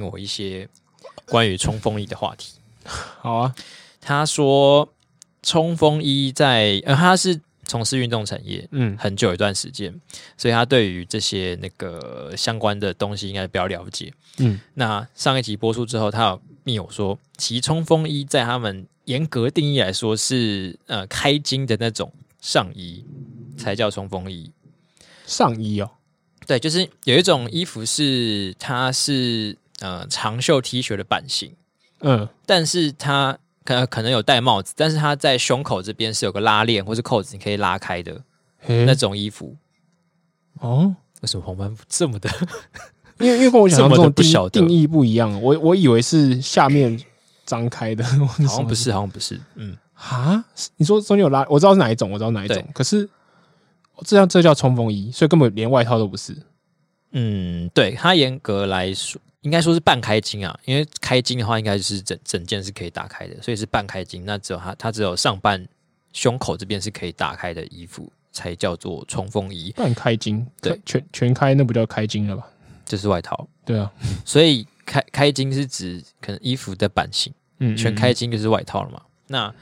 我一些关于冲锋衣的话题。好啊，他说冲锋衣在呃，他是从事运动产业，嗯，很久一段时间，所以他对于这些那个相关的东西应该比较了解。嗯，那上一集播出之后，他有密友说，其冲锋衣在他们严格定义来说是呃开襟的那种上衣才叫冲锋衣。上衣哦，对，就是有一种衣服是它是呃长袖 T 恤的版型，嗯，但是它可能可能有戴帽子，但是它在胸口这边是有个拉链或是扣子，你可以拉开的那种衣服。哦，为什么黄斑部这么的？因为因为跟我想象中的 定定义不一样，我我以为是下面张开的，好像不是，好像不是。嗯，啊，你说中间有拉，我知道是哪一种，我知道哪一种，可是这样这叫冲锋衣，所以根本连外套都不是。嗯，对，它严格来说应该说是半开襟啊，因为开襟的话应该是整整件是可以打开的，所以是半开襟。那只有它它只有上半胸口这边是可以打开的衣服才叫做冲锋衣。半开襟，对，全全开那不叫开襟了吧？这是外套，对啊，所以开开襟是指可能衣服的版型，嗯，全开襟就是外套了嘛。那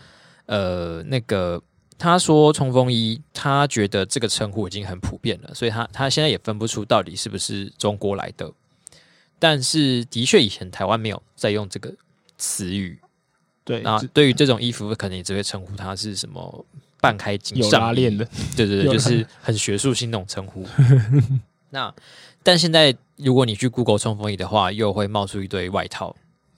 呃，那个他说冲锋衣，他觉得这个称呼已经很普遍了，所以他他现在也分不出到底是不是中国来的。但是的确，以前台湾没有在用这个词语，对。那对于这种衣服，可能你只会称呼它是什么半开襟有拉链的，对对对，就是很学术性那种称呼。那但现在，如果你去 Google 冲锋衣的话，又会冒出一堆外套。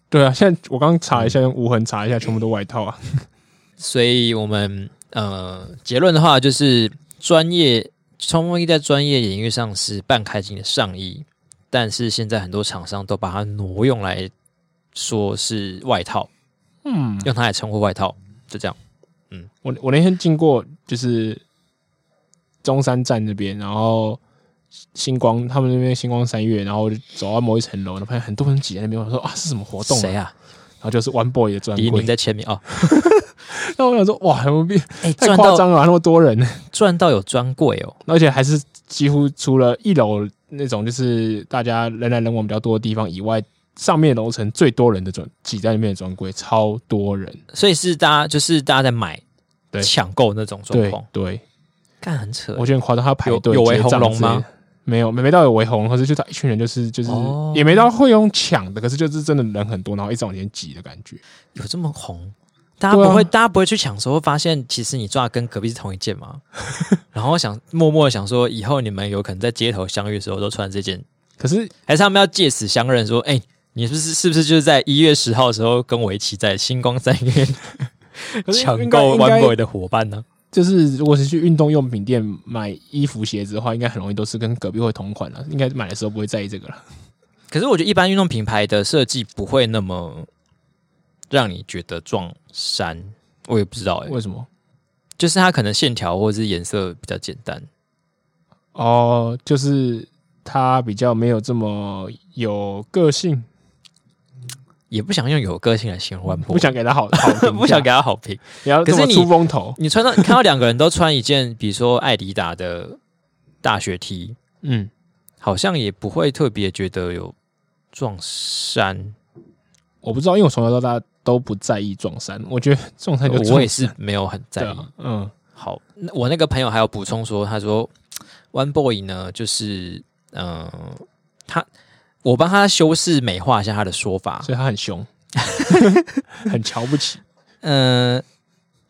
对啊，现在我刚查一下，用无痕查一下，全部都外套啊。所以，我们呃结论的话，就是专业冲锋衣在专业领域上是半开襟的上衣，但是现在很多厂商都把它挪用来说是外套，嗯，用它来称呼外套，就这样。嗯，我我那天经过就是中山站那边，然后。星光他们那边星光三月，然后我就走到某一层楼，然后发现很多人挤在那边。我说啊，是什么活动？谁啊？然后就是 One Boy 的专柜，你在前面啊。那我想说，哇，很不哎，太夸张了，那么多人，赚到有专柜哦，而且还是几乎除了一楼那种就是大家人来人往比较多的地方以外，上面楼层最多人的专挤在里面的专柜，超多人，所以是大家就是大家在买对。抢购那种状况，对，看很扯，我觉得很夸张，他排队有围红龙吗？没有，没没到有围红，可是就他一群人，就是就是、哦、也没到会用抢的，可是就是真的人很多，然后一直往前挤的感觉。有这么红？大家不会，啊、大家不会去抢的时候，发现其实你抓的跟隔壁是同一件吗？然后想默默的想说，以后你们有可能在街头相遇的时候都穿这件，可是还是他们要借此相认，说，哎、欸，你是不是是不是就是在一月十号的时候跟我一起在星光三月 抢购 One Boy 的伙伴呢？就是如果是去运动用品店买衣服鞋子的话，应该很容易都是跟隔壁会同款了。应该买的时候不会在意这个了。可是我觉得一般运动品牌的设计不会那么让你觉得撞衫，我也不知道哎、欸，为什么？就是它可能线条或者是颜色比较简单。哦，就是它比较没有这么有个性。也不想用有个性来形容不想给他好好评，不想给他 好评。你要可是你出风头，你穿到你看到两个人都穿一件，比如说艾迪达的大学 T，嗯，好像也不会特别觉得有撞衫。我不知道，因为我从小到大都不在意撞衫。我觉得撞衫就我也是没有很在意。嗯，好，我那个朋友还有补充说，他说 One Boy 呢，就是嗯、呃，他。我帮他修饰美化一下他的说法，所以他很凶，很瞧不起。嗯、呃，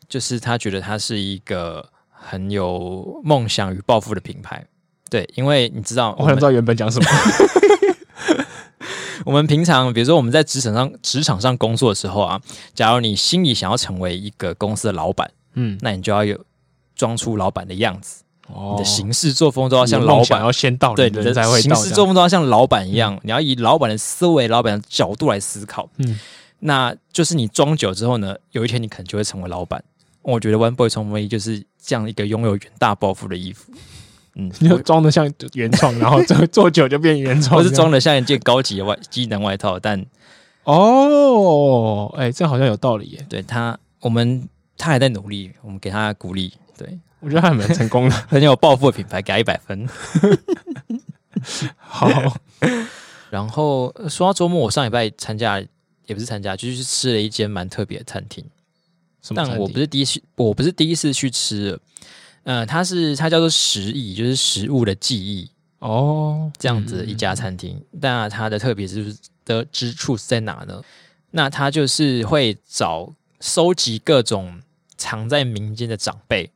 就是他觉得他是一个很有梦想与抱负的品牌。对，因为你知道，我想知道原本讲什么。我们平常，比如说我们在职场上职场上工作的时候啊，假如你心里想要成为一个公司的老板，嗯，那你就要有装出老板的样子。你的行事作风都要像老板，要先到对，你的行事作风都要像老板一样，你要以老板的思维、老板的角度来思考。嗯，那就是你装久之后呢，有一天你可能就会成为老板。我觉得 One Boy 冲锋衣就是这样一个拥有远大抱负的衣服。嗯，你装的像原创，然后做 做久就变原创，或是装的像一件高级的外机能外套。但哦，哎、欸，这好像有道理耶。对他，我们他还在努力，我们给他鼓励。对。我觉得还蛮成功的，很有抱负的品牌，给他一百分。好，然后说到周末，我上礼拜参加也不是参加，就是吃了一间蛮特别的餐厅。但我不是第一次，我不是第一次去吃了。嗯、呃，它是它叫做食忆，就是食物的记忆哦，这样子一家餐厅。嗯、但它的特别之的之处是在哪呢？那它就是会找收集各种藏在民间的长辈，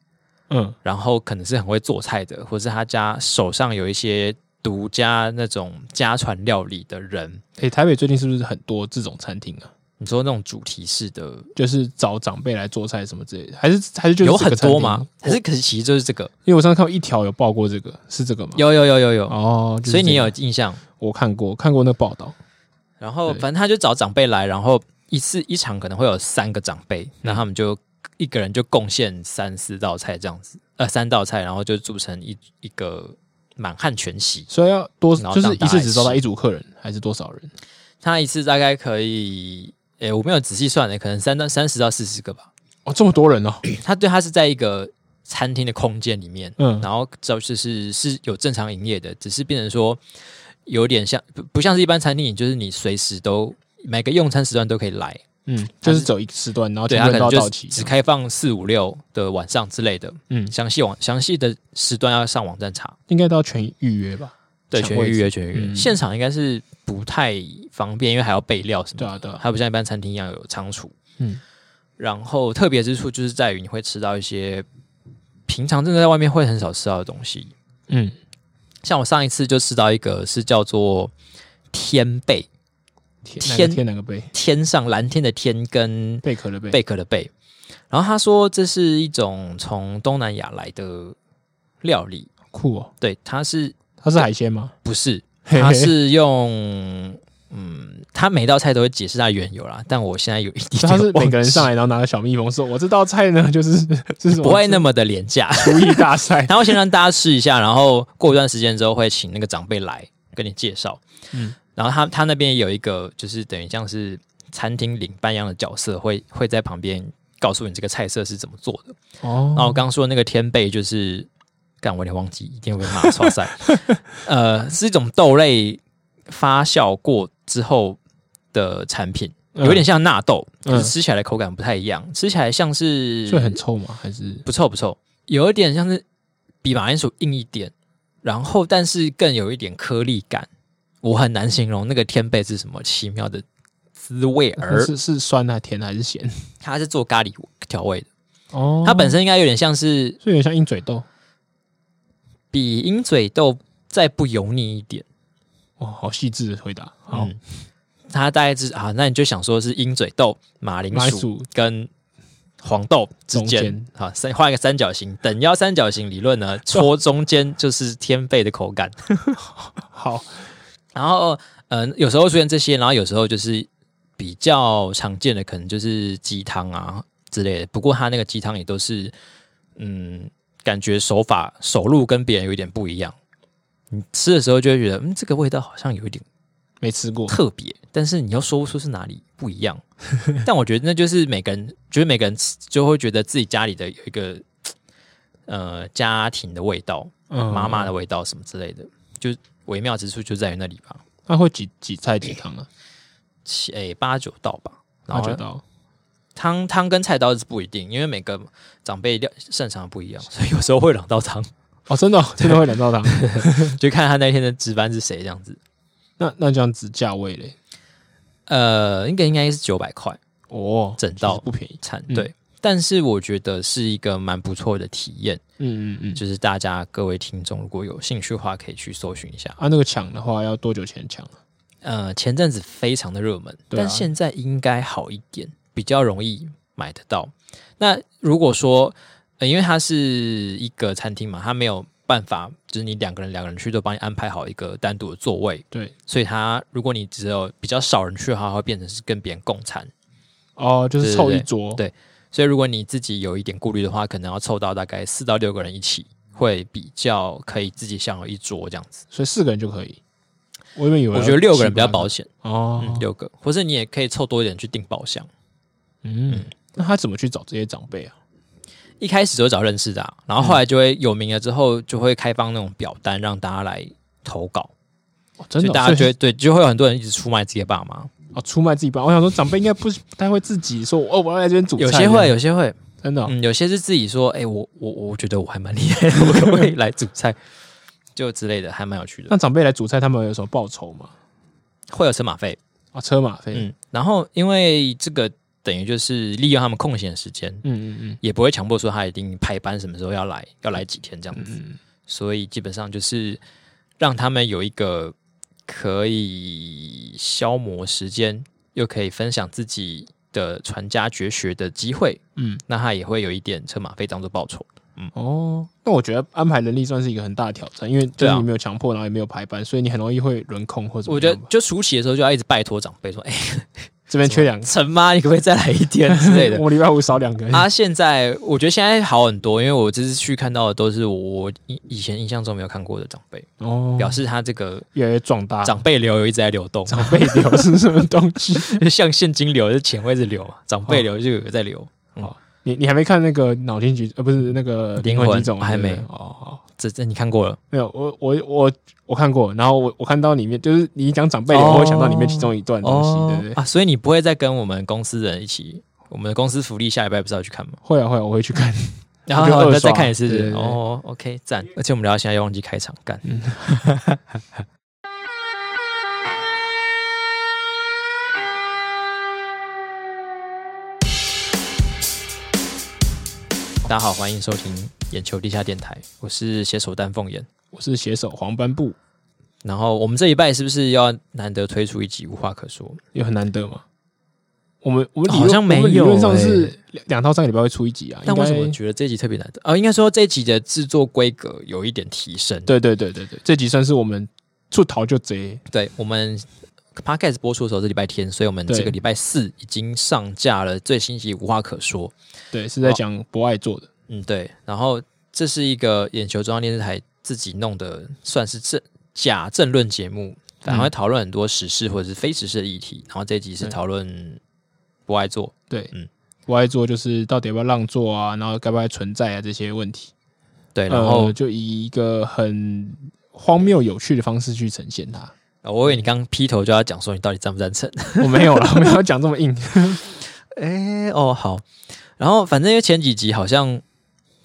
嗯，然后可能是很会做菜的，或是他家手上有一些独家那种家传料理的人。诶、欸，台北最近是不是很多这种餐厅啊？你说那种主题式的，就是找长辈来做菜什么之类的，还是还是就是有很多吗？还是可是其实就是这个？因为我上次看到一条有报过这个，是这个吗？有有有有有哦，就是、所以你有印象？我看过看过那个报道。然后反正他就找长辈来，然后一次一场可能会有三个长辈，那、嗯、他们就一个人就贡献三四道菜这样子，呃，三道菜，然后就组成一一个满汉全席。所以要多就是一次只招待一组客人，还是多少人？他一次大概可以。哎，我没有仔细算的，可能三到三十到四十个吧。哦，这么多人哦！他对他是在一个餐厅的空间里面，嗯，然后就是是是有正常营业的，只是变成说有点像不不像是一般餐厅，就是你随时都每个用餐时段都可以来，嗯，就是走一个时段，然后对他可能就只开放四五六的晚上之类的，嗯，详细网详细的时段要上网站查，应该都要全预约吧？对，全预约，全预约，嗯、现场应该是。不太方便，因为还要备料什么的。对啊，对啊，还不像一般餐厅一样有仓储。嗯，然后特别之处就是在于你会吃到一些平常真的在外面会很少吃到的东西。嗯，像我上一次就吃到一个是叫做天贝，天天哪个贝？天上蓝天的天跟贝壳的贝，贝壳的贝。然后他说这是一种从东南亚来的料理，酷哦。对，它是它是海鲜吗？不是。他是用，嗯，他每道菜都会解释它缘由啦。但我现在有一点，他是每个人上来，然后拿个小蜜蜂说：“我这道菜呢，就是就是不会那么的廉价厨艺大赛。”然后先让大家试一下，然后过一段时间之后会请那个长辈来跟你介绍。嗯，然后他他那边有一个，就是等于像是餐厅领班一样的角色，会会在旁边告诉你这个菜色是怎么做的。哦，然后我刚刚说的那个天贝就是。但我有点忘记，一定会被骂错赛。呃，是一种豆类发酵过之后的产品，有点像纳豆，可、嗯、是吃起来的口感不太一样。吃起来像是，会很臭吗？还是不臭不臭？有一点像是比马铃薯硬一点，然后但是更有一点颗粒感。我很难形容那个天贝是什么奇妙的滋味，而是是酸还是甜还是咸？它是做咖喱调味的哦，它本身应该有点像是，就有点像鹰嘴豆。比鹰嘴豆再不油腻一点，哇，好细致的回答。好，嗯、它大概是啊，那你就想说是鹰嘴豆、马铃薯跟黄豆之间，好三画一个三角形，等腰三角形理论呢，戳中间就是天贝的口感。好，然后嗯、呃，有时候出现这些，然后有时候就是比较常见的，可能就是鸡汤啊之类的。不过它那个鸡汤也都是嗯。感觉手法手路跟别人有一点不一样，你吃的时候就会觉得，嗯，这个味道好像有一点没吃过特别，但是你又说不出是哪里不一样。但我觉得那就是每个人，觉得每个人就会觉得自己家里的有一个 呃家庭的味道，妈妈的味道什么之类的，就微妙之处就在于那里吧。那会几几菜几汤啊？七诶八九道吧，然后八九道。汤汤跟菜刀是不一定，因为每个长辈料擅长的不一样，所以有时候会两道汤哦，真的、哦、真的会两道汤，就看他那天的值班是谁这样子。那那这样子价位嘞？呃，应该应该是九百块哦，整道不便宜，惨对。嗯、但是我觉得是一个蛮不错的体验，嗯嗯嗯，就是大家各位听众如果有兴趣的话，可以去搜寻一下。啊，那个抢的话要多久前抢啊？呃，前阵子非常的热门，啊、但现在应该好一点。比较容易买得到。那如果说，呃，因为它是一个餐厅嘛，它没有办法，就是你两个人两个人去都帮你安排好一个单独的座位。对，所以它如果你只有比较少人去的话，会变成是跟别人共餐。哦，就是凑一桌。对，所以如果你自己有一点顾虑的话，可能要凑到大概四到六个人一起，会比较可以自己享有一桌这样子。所以四个人就可以。我以为，我觉得六个人比较保险哦、嗯，六个，或者你也可以凑多一点去订包厢。嗯，那他怎么去找这些长辈啊？一开始就找认识的、啊，然后后来就会有名了之后，就会开放那种表单让大家来投稿。真的，大家觉得对，就会有很多人一直出卖自己的爸妈哦，出卖自己爸妈。我想说，长辈应该不不太会自己说，哦，我要来这边煮菜。有些会，有些会，真的，嗯，有些是自己说，哎，我我我觉得我还蛮厉害的，我可不可以来煮菜？就之类的，还蛮有趣的。那长辈来煮菜，他们有什么报酬吗？会有车马费啊，车马费。嗯，然后因为这个等于就是利用他们空闲的时间，嗯嗯嗯，也不会强迫说他一定排班什么时候要来，要来几天这样子。嗯，所以基本上就是让他们有一个可以消磨时间，又可以分享自己的传家绝学的机会。嗯，那他也会有一点车马费当做报酬。嗯哦，那我觉得安排能力算是一个很大的挑战，因为就是你没有强迫，然后也没有排班，啊、所以你很容易会轮空或者。我觉得就暑期的时候就要一直拜托长辈说：“哎、欸，这边缺两个。陈妈，你可不可以再来一天之类的？” 我礼拜五少两个。人。啊，现在我觉得现在好很多，因为我这次去看到的都是我以以前印象中没有看过的长辈哦，表示他这个越来越壮大，长辈流有一直在流动。长辈流是什么东西？像现金流，是钱会一直流，长辈流就有在流。哦。嗯你你还没看那个脑筋急，呃，不是那个灵魂急转弯还没。哦，好，这这你看过了没有？我我我我看过，然后我我看到里面就是你讲长辈，我会想到里面其中一段东西，对不对？啊，所以你不会再跟我们公司人一起，我们的公司福利下礼拜不是要去看吗？会啊会啊，我会去看，然后再再看一次哦，OK，赞！而且我们聊到现在又忘记开场干。大家好，欢迎收听眼球地下电台，我是携手丹凤眼，我是携手黄斑布。然后我们这一拜是不是要难得推出一集无话可说？有很难得吗？我们我们好像没有，理论上是两套三个礼拜会出一集啊。但为什么觉得这一集特别难得啊？应该说这一集的制作规格有一点提升。对对对对对，这集算是我们出逃就贼。对我们 Podcast 播出的时候是礼拜天，所以我们这个礼拜四已经上架了最新集无话可说。对，是在讲不爱做的。嗯，对。然后这是一个眼球中央电视台自己弄的，算是政假政论节目，反而会讨论很多时事或者是非时事的议题。然后这一集是讨论不爱做，对，嗯，不爱做就是到底要不要让座啊，然后该不该存在啊这些问题。对，然后、呃、就以一个很荒谬有趣的方式去呈现它。我以为你刚劈头就要讲说你到底赞不赞成？我没有了，我没有讲这么硬。哎，哦，好。然后反正因为前几集好像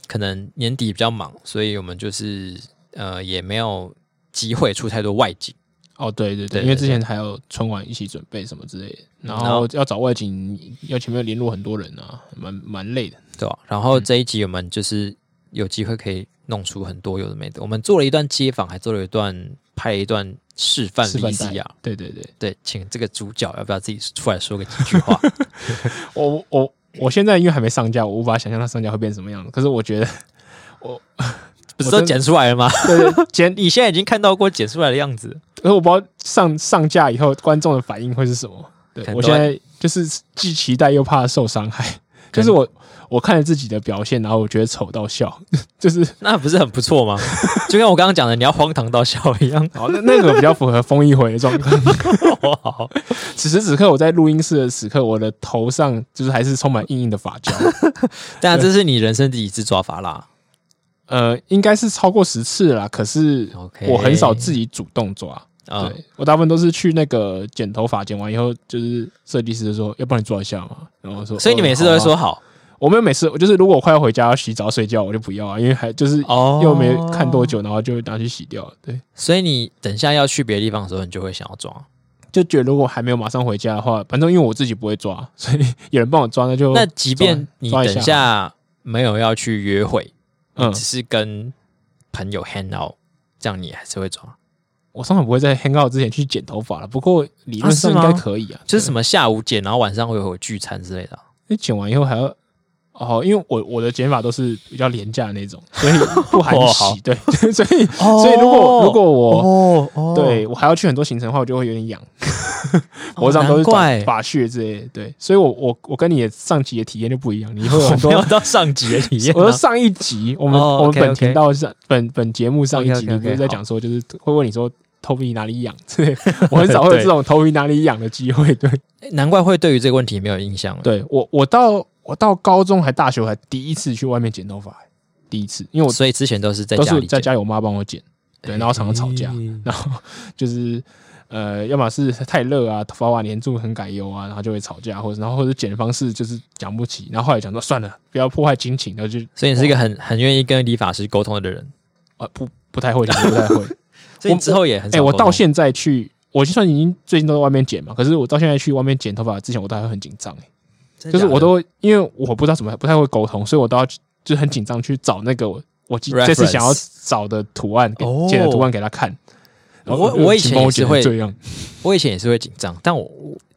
可能年底比较忙，所以我们就是呃也没有机会出太多外景。哦，对对对，对，因为之前还有春晚一起准备什么之类的，然后要找外景，要前面联络很多人啊，蛮蛮累的，对吧？然后这一集我们就是有机会可以弄出很多有的没的，我们做了一段街访，还做了一段拍了一段。示范 VCR，对对对对，请这个主角要不要自己出来说个几句话？我我我现在因为还没上架，我无法想象它上架会变什么样子。可是我觉得我 不是都剪出来了吗？对，对，剪你现在已经看到过剪出来的样子，可是我不知道上上架以后观众的反应会是什么。对，我现在就是既期待又怕受伤害，就是我。我看着自己的表现，然后我觉得丑到笑，就是那不是很不错吗？就跟我刚刚讲的，你要荒唐到笑一样。好，那那个比较符合风一回的状况。好，此时此刻我在录音室的时刻，我的头上就是还是充满硬硬的发胶。当然，这是你人生第一次抓发蜡。呃，应该是超过十次了啦，可是我很少自己主动抓。Okay. 对，我大部分都是去那个剪头发，剪完以后就是设计师就说要帮你抓一下嘛，然后说，所以你每次都会说好。我没有每次，我就是如果我快要回家要洗澡睡觉，我就不要啊，因为还就是又没看多久，然后就拿去洗掉。对，所以你等下要去别的地方的时候，你就会想要抓，就觉得如果还没有马上回家的话，反正因为我自己不会抓，所以有人帮我抓，那就 那即便你等下没有要去约会，嗯，只是跟朋友 hang out，这样你还是会抓。我通常不会在 hang out 之前去剪头发了，不过理论上应该可以啊，就是什么下午剪，然后晚上会有聚餐之类的。你剪完以后还要。哦，因为我我的剪法都是比较廉价的那种，所以不含洗。对，所以所以如果如果我对我还要去很多行程的话，我就会有点痒。我这样都是发血之类的。对，所以我我我跟你的上集的体验就不一样。你会有很多 到上集的体验。我说上一集我们我们本频道上本本节目上一集，你不是在讲说就是会问你说头皮哪里痒？对，我很少会有这种头皮哪里痒的机会。对，难怪会对于这个问题没有印象。对我我到。我到高中还大学还第一次去外面剪头发，第一次，因为我所以之前都是在都是在家里，我妈帮我剪。对，然后常常吵架，然后就是呃，要么是太热啊，头发黏住很改油啊，然后就会吵架，或者然后或者剪的方式就是讲不起，然后后来讲说算了，不要破坏亲情，然后就。所以你是一个很很愿意跟理发师沟通的人。啊，不不太会，不太会，所以之后也很哎，我到现在去，我就算已经最近都在外面剪嘛，可是我到现在去外面剪头发之前，我都还会很紧张哎，就是我都因为我不知道怎么不太会沟通，所以我都要就很紧张去找那个。我我这次想要找的图案，剪的图案给他看。我我以前也是会这样，我以前也是会紧张，但我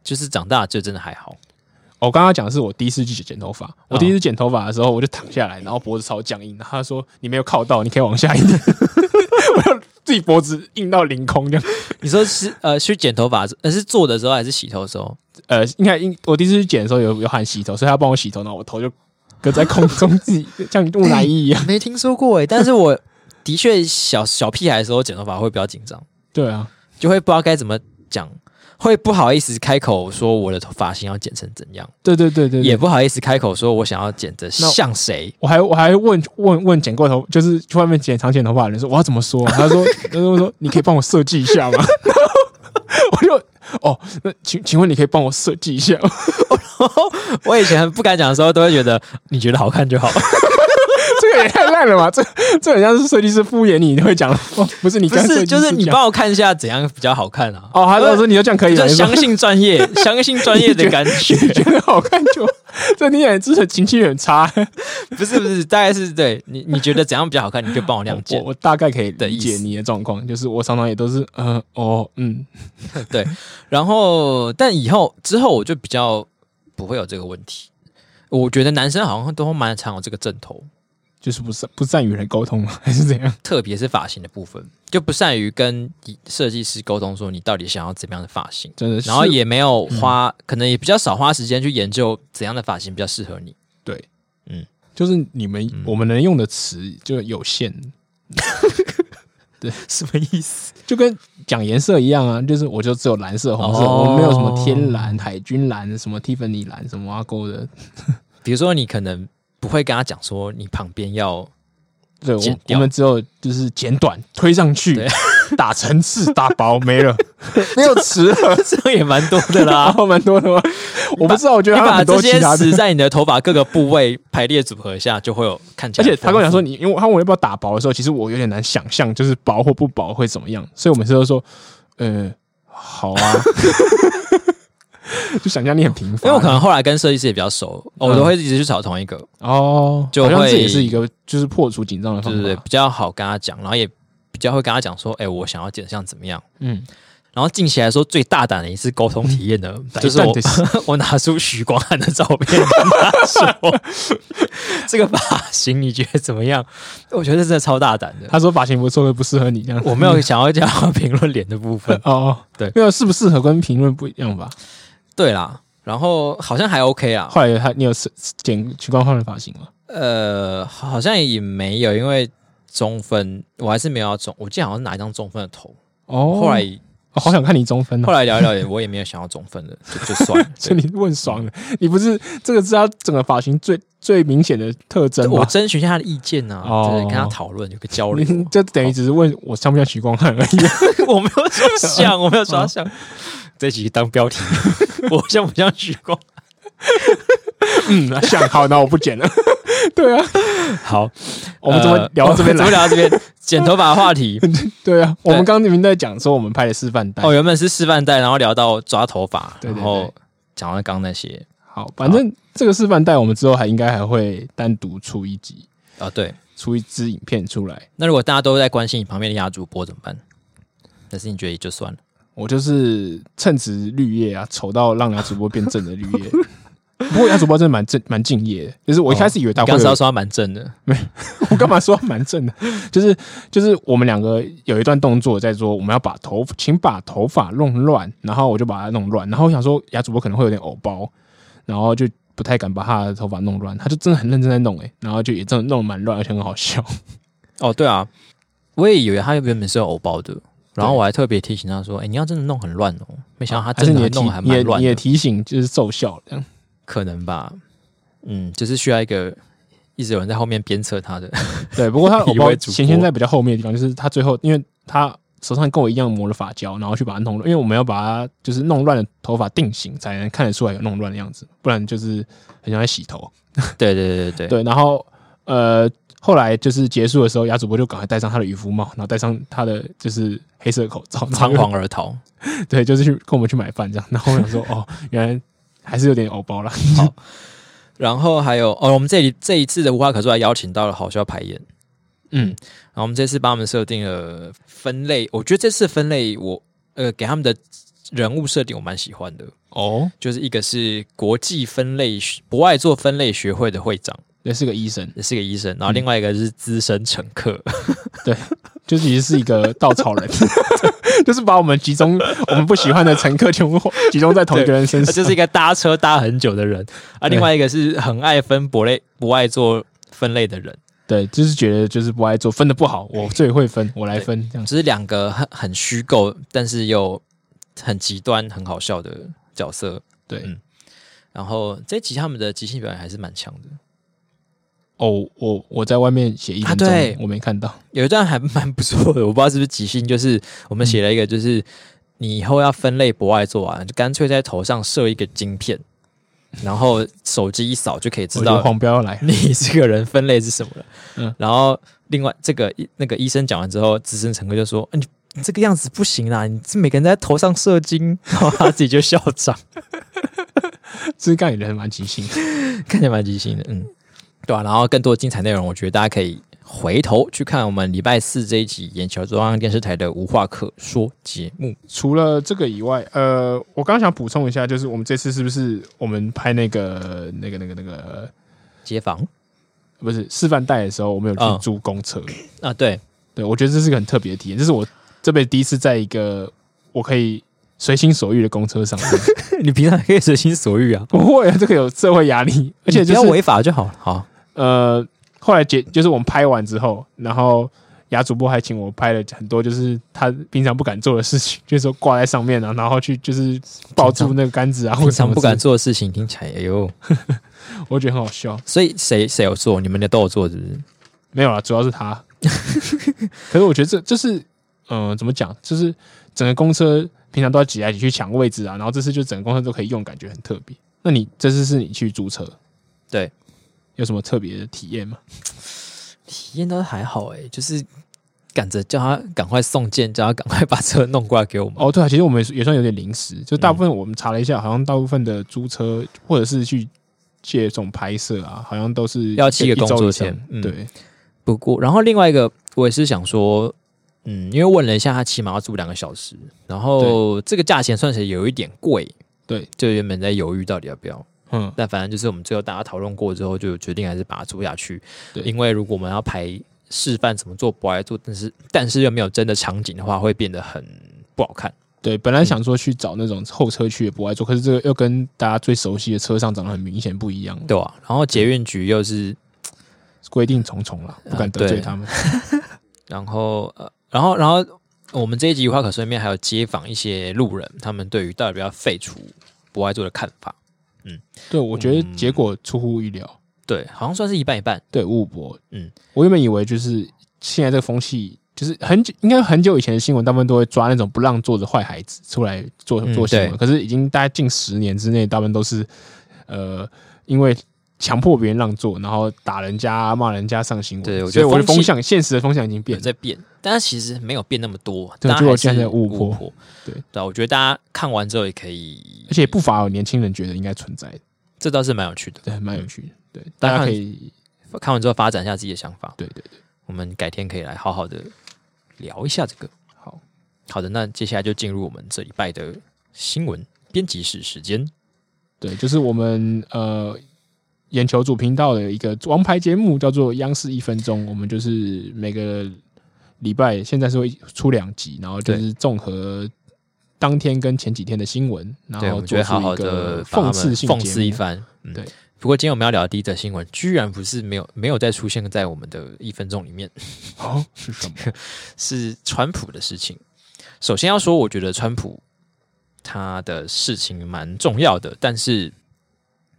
就是长大就真的还好。我刚刚讲的是我第一次去剪头发，我第一次剪头发的时候，我就躺下来，然后脖子超僵硬。他说：“你没有靠到，你可以往下一点。”自己脖子硬到凌空这样。你说是呃去剪头发，呃是做的时候还是洗头的时候？呃，应该应我第一次去剪的时候有有喊洗头，所以他帮我洗头，然后我头就。搁在空中，自己像木乃伊一样，没听说过哎。但是我的确小小屁孩的时候剪头发会比较紧张，对啊，就会不知道该怎么讲，会不好意思开口说我的发型要剪成怎样，对对对对，也不好意思开口说我想要剪的像谁。我还我还问问问剪过头，就是去外面剪长剪头发的人说我要怎么说？他说 他说说你可以帮我设计一下吗？我就。哦，那请请问你可以帮我设计一下？我以前不敢讲的时候，都会觉得你觉得好看就好。这个也太烂了吧！这这很像是设计师敷衍你，你会讲哦，不是你不是就是你帮我看一下怎样比较好看啊？哦，还是说你就这样可以？就相信专业，相信专业的感觉，觉得好看就这你也真的情绪很差。不是不是，大概是对你你觉得怎样比较好看，你就帮我谅解。我大概可以理解你的状况，就是我常常也都是嗯哦嗯 对，然后但以后之后我就比较不会有这个问题。我觉得男生好像都蛮常有这个症头。就是不善不善与人沟通还是怎样？特别是发型的部分，就不善于跟设计师沟通，说你到底想要怎么样的发型，真的是。然后也没有花，嗯、可能也比较少花时间去研究怎样的发型比较适合你。对，嗯，就是你们、嗯、我们能用的词就有限。对，什么意思？就跟讲颜色一样啊，就是我就只有蓝色、红色，哦、我们没有什么天蓝、海军蓝、什么蒂芙尼蓝、什么阿勾的。比如说，你可能。不会跟他讲说你旁边要对，我我们只有就是剪短推上去，打层次打薄没了，没有词了，这样也蛮多的啦，蛮多的吗？我不知道，我觉得他把这些词在你的头发各个部位排列组合一下，就会有看起来。而且他跟我讲说，你因为他问我要不要打薄的时候，其实我有点难想象，就是薄或不薄会怎么样，所以我每次都说，呃，好啊。就想象力很平凡，因为我可能后来跟设计师也比较熟，嗯、我都会一直去找同一个。哦，就会这也是一个就是破除紧张的方法，对对对，比较好跟他讲，然后也比较会跟他讲说，哎、欸，我想要剪像怎么样，嗯，然后近期来说最大胆的一次沟通体验呢，嗯、就是我 我拿出许光汉的照片跟他说，这个发型你觉得怎么样？我觉得这真的超大胆的。他说发型不错，会不适合你这样，我没有想要讲评论脸的部分。哦，对，没有适不适合跟评论不一样吧。对啦，然后好像还 OK 啊。后来他你有剪许光汉的发型吗？呃，好像也没有，因为中分我还是没有要中。我记得好像是哪一张中分的头哦。后来、哦、好想看你中分、哦。后来聊一聊，我也没有想要中分的，就就算了。所以你问爽了，你不是这个是他整个发型最最明显的特征。我征询一下他的意见呢、啊，哦、就是跟他讨论，有个交流。就等于只是问我像不像徐光汉而已。我没有说像，我没有说像。这集当标题，我像不像许光？嗯，像。好，那我不剪了。对啊，好，我们怎么聊到这边？怎么聊到这边？剪头发的话题。对啊，我们刚刚那边在讲说我们拍的示范带。哦，原本是示范带，然后聊到抓头发，然后讲到刚那些。好，反正这个示范带我们之后还应该还会单独出一集啊，对，出一支影片出来。那如果大家都在关心你旁边的鸭主播怎么办？但是你觉得也就算了。我就是称职绿叶啊，丑到让人家主播变正的绿叶。不过人家主播真的蛮正、蛮敬业的。就是我一开始以为他会，刚刚说他蛮正的，没，我干嘛说他蛮正的？就是就是我们两个有一段动作在说，我们要把头，请把头发弄乱，然后我就把它弄乱，然后我想说牙主播可能会有点偶包，然后就不太敢把他的头发弄乱，他就真的很认真在弄哎，然后就也真的弄得蛮乱，而且很好笑。哦，对啊，我也以为他原本是有偶包的。然后我还特别提醒他说：“哎，你要真的弄很乱哦，没想到他真的弄还蛮乱。”也提醒就是奏效这样，可能吧？嗯，就是需要一个一直有人在后面鞭策他的。对，不过他 偶包前现在比较后面的地方，就是他最后因为他手上跟我一样抹了发胶，然后去把它弄乱，因为我们要把它就是弄乱的头发定型，才能看得出来有弄乱的样子，不然就是很像在洗头。对对对对对，对，然后呃。后来就是结束的时候，亚主播就赶快戴上他的渔夫帽，然后戴上他的就是黑色口罩，仓皇而逃。对，就是去跟我们去买饭这样。然后我想说，哦，原来还是有点偶包了。好，然后还有哦，我们这里这一次的无话可说还邀请到了好笑排演。嗯，然后我们这次帮他们设定了分类，我觉得这次分类我呃给他们的人物设定我蛮喜欢的哦，就是一个是国际分类博爱做分类学会的会长。也是个医生，也是个医生，然后另外一个是资深乘客，嗯、对，就其实是一个稻草人，就是把我们集中我们不喜欢的乘客全部集中在同一个人身上，就是一个搭车搭很久的人啊，另外一个是很爱分博类不爱做分类的人，对，就是觉得就是不爱做分的不好，我最会分，我来分，这样，只是两个很很虚构，但是又很极端、很好笑的角色，对，嗯，然后这一集他们的即兴表演还是蛮强的。哦，我我在外面写一分钟，啊、对我没看到有一段还蛮不错的，我不知道是不是即兴，就是我们写了一个，就是、嗯、你以后要分类博爱做啊，就干脆在头上设一个晶片，然后手机一扫就可以知道黄标来，你这个人分类是什么了。嗯，然后另外这个那个医生讲完之后，资深乘客就说：“你你这个样子不行啦，你这每个人在头上射精。”然后他自己就笑场，这个感觉还蛮即兴，看起来蛮即兴的，嗯。对啊，然后更多精彩内容，我觉得大家可以回头去看我们礼拜四这一集眼球中央电视台的无话可说节目。除了这个以外，呃，我刚刚想补充一下，就是我们这次是不是我们拍那个、那个、那个、那个街访，不是示范带的时候，我们有去租公车、嗯、啊？对，对，我觉得这是个很特别的体验，这是我这辈子第一次在一个我可以随心所欲的公车上。你平常可以随心所欲啊？不会啊，这个有社会压力，而且、就是、不要违法就好。好。呃，后来结就是我们拍完之后，然后雅主播还请我拍了很多，就是他平常不敢做的事情，就是说挂在上面啊，然后去就是抱住那个杆子啊，平常不敢做的事情，听起来也有，我觉得很好笑。所以谁谁有做？你们的都有做，是不是？没有啦，主要是他。可是我觉得这这是，嗯、呃，怎么讲？就是整个公车平常都要挤来挤去抢位置啊，然后这次就整个公车都可以用，感觉很特别。那你这次是你去租车？对。有什么特别的体验吗？体验都还好哎、欸，就是赶着叫他赶快送件，叫他赶快把车弄过来给我们。哦，对啊，其实我们也算有点临时，就大部分我们查了一下，嗯、好像大部分的租车或者是去借这种拍摄啊，好像都是要七个工作天。嗯、对，不过然后另外一个我也是想说，嗯，因为问了一下，他起码要租两个小时，然后这个价钱算起来有一点贵。对，就原本在犹豫到底要不要。嗯，但反正就是我们最后大家讨论过之后，就决定还是把它租下去。对，因为如果我们要排示范怎么做博爱做，但是但是又没有真的场景的话，会变得很不好看。对，本来想说去找那种后车区的博爱座，可是这个又跟大家最熟悉的车上长得很明显不一样。对啊，然后捷运局又是规定重重了，不敢得罪他们。然后呃，然后然后我们这一集无话可说里面还有街访一些路人，他们对于到底要不要废除博爱座的看法。嗯，对，我觉得结果出乎意料，嗯，对，好像算是一半一半。对，五五博，嗯，我原本以为就是现在这个风气，就是很久，应该很久以前的新闻，大部分都会抓那种不让座的坏孩子出来做做新闻，嗯，可是已经大概近十年之内，大部分都是呃，因为。强迫别人让座，然后打人家、骂人家上新闻。对，我觉得我的风向，现实的风向已经变了，在变，但是其实没有变那么多。对，就我现在误破。对对，我觉得大家看完之后也可以，而且不乏有年轻人觉得应该存在，这倒是蛮有趣的，对，蛮有趣的。对，大家可以看完之后发展一下自己的想法。对对对，我们改天可以来好好的聊一下这个。好好的，那接下来就进入我们这礼拜的新闻编辑室时间。对，就是我们呃。眼球主频道的一个王牌节目叫做《央视一分钟》，我们就是每个礼拜现在是会出两集，然后就是综合当天跟前几天的新闻，然后做出一个讽刺性讽刺一番。嗯、对，不过今天我们要聊的第一则新闻，居然不是没有没有再出现在我们的一分钟里面。哦，是什么？是川普的事情。首先要说，我觉得川普他的事情蛮重要的，但是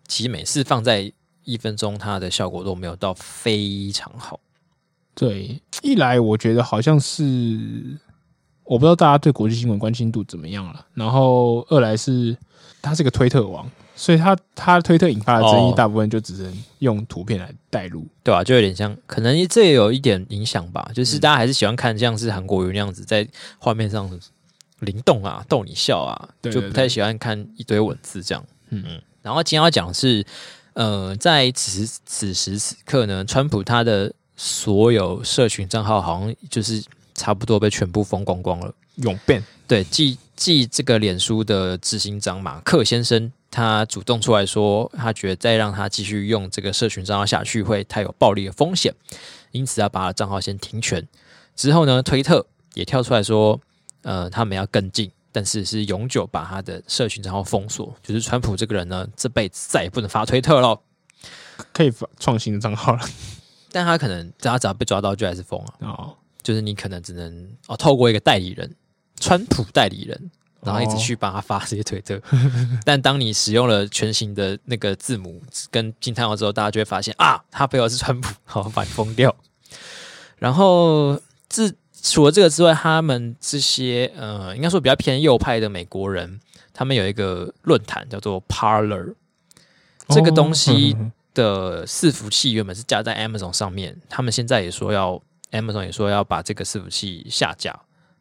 其实每次放在一分钟，它的效果都没有到非常好。对，一来我觉得好像是我不知道大家对国际新闻关心度怎么样了。然后二来是他是个推特王，所以他他推特引发的争议，大部分就只能用图片来带入，对吧、啊？就有点像，可能这也有一点影响吧。就是大家还是喜欢看像是韩国瑜那样子在画面上灵动啊，逗你笑啊，就不太喜欢看一堆文字这样。嗯嗯。然后今天要讲的是，呃，在此此时此刻呢，川普他的所有社群账号好像就是差不多被全部封光光了。永变对，继继这个脸书的执行长马克先生，他主动出来说，他觉得再让他继续用这个社群账号下去会太有暴力的风险，因此要把账号先停权。之后呢，推特也跳出来说，呃，他们要跟进，但是是永久把他的社群账号封锁，就是川普这个人呢，这辈子再也不能发推特了，可以发创新的账号了，但他可能他只要被抓到就还是封了。哦，就是你可能只能哦，透过一个代理人。川普代理人，然后一直去帮他发这些推特，但当你使用了全新的那个字母跟惊叹号之后，大家就会发现啊，他背后是川普，好把你封掉。然后自除了这个之外，他们这些呃，应该说比较偏右派的美国人，他们有一个论坛叫做 Parler，这个东西的伺服器原本是架在 Amazon 上面，他们现在也说要 Amazon 也说要把这个伺服器下架。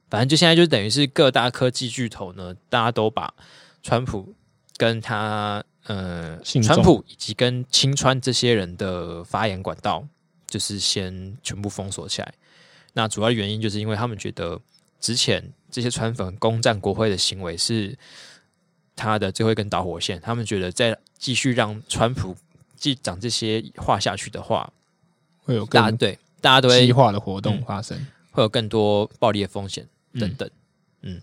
反正就现在就等于是各大科技巨头呢，大家都把川普跟他呃，川普以及跟青川这些人的发言管道，就是先全部封锁起来。那主要原因就是因为他们觉得之前这些川粉攻占国会的行为是他的最后一根导火线。他们觉得再继续让川普继续讲这些话下去的话，会有更对大家都会激化的活动发生，会有更多暴力的风险。等等，嗯，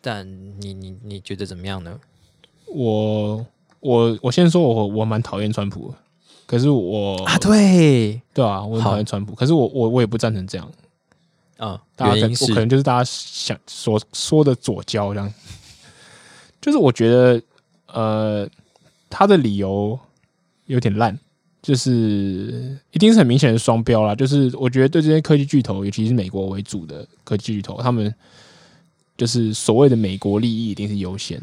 但你你你觉得怎么样呢？我我我先说我，我我蛮讨厌川普的，可是我啊，对对啊，我很讨厌川普，可是我我我也不赞成这样啊，原因是我可能就是大家想所说的左交这样，就是我觉得呃，他的理由有点烂。就是一定是很明显的双标啦。就是我觉得对这些科技巨头，尤其是美国为主的科技巨头，他们就是所谓的美国利益一定是优先。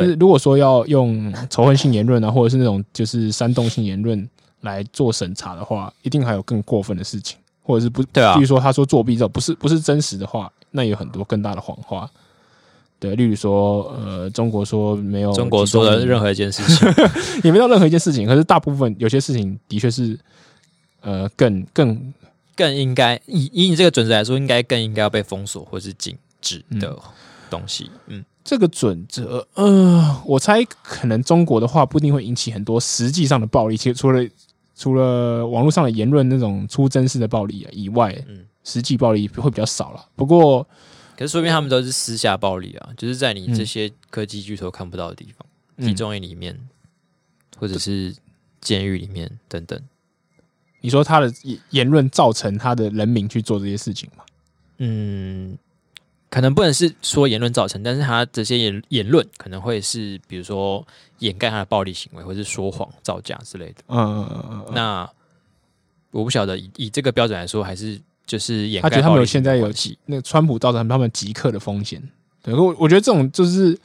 对，就是如果说要用仇恨性言论啊，或者是那种就是煽动性言论来做审查的话，一定还有更过分的事情，或者是不，对啊，比如说他说作弊这种不是不是真实的话，那有很多更大的谎话。对，例如说，呃，中国说没有，中国说的任何一件事情。也没有任何一件事情，可是大部分有些事情的确是，呃，更更更应该以以你这个准则来说，应该更应该要被封锁或是禁止的东西。嗯，嗯，这个准则，呃，我猜可能中国的话不一定会引起很多实际上的暴力，其实除了除了网络上的言论那种出真式的暴力以外，嗯，实际暴力会比较少了。不过。可是说明他们都是私下暴力啊，就是在你这些科技巨头看不到的地方，集中营里面，或者是监狱里面等等。你说他的言论造成他的人民去做这些事情吗？嗯，可能不能是说言论造成，但是他这些言言论可能会是，比如说掩盖他的暴力行为，或是说谎、造假之类的。嗯嗯嗯嗯。那我不晓得以以这个标准来说，还是。就是掩盖他觉得他们有现在有极那个川普造成他们极客的风险，对，我我觉得这种就是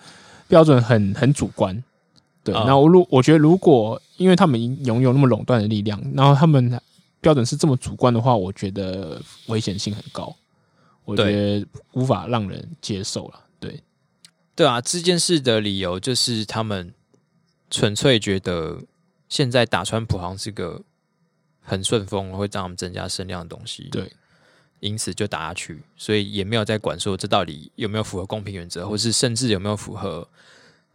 标准很很主观，对。然后我如我觉得如果因为他们拥有那么垄断的力量，然后他们标准是这么主观的话，我觉得危险性很高，我觉得无法让人接受了。对，对啊，这件事的理由就是他们纯粹觉得现在打川普好像是个很顺风，会让他们增加声量的东西，对。因此就打下去，所以也没有在管说这到底有没有符合公平原则，或是甚至有没有符合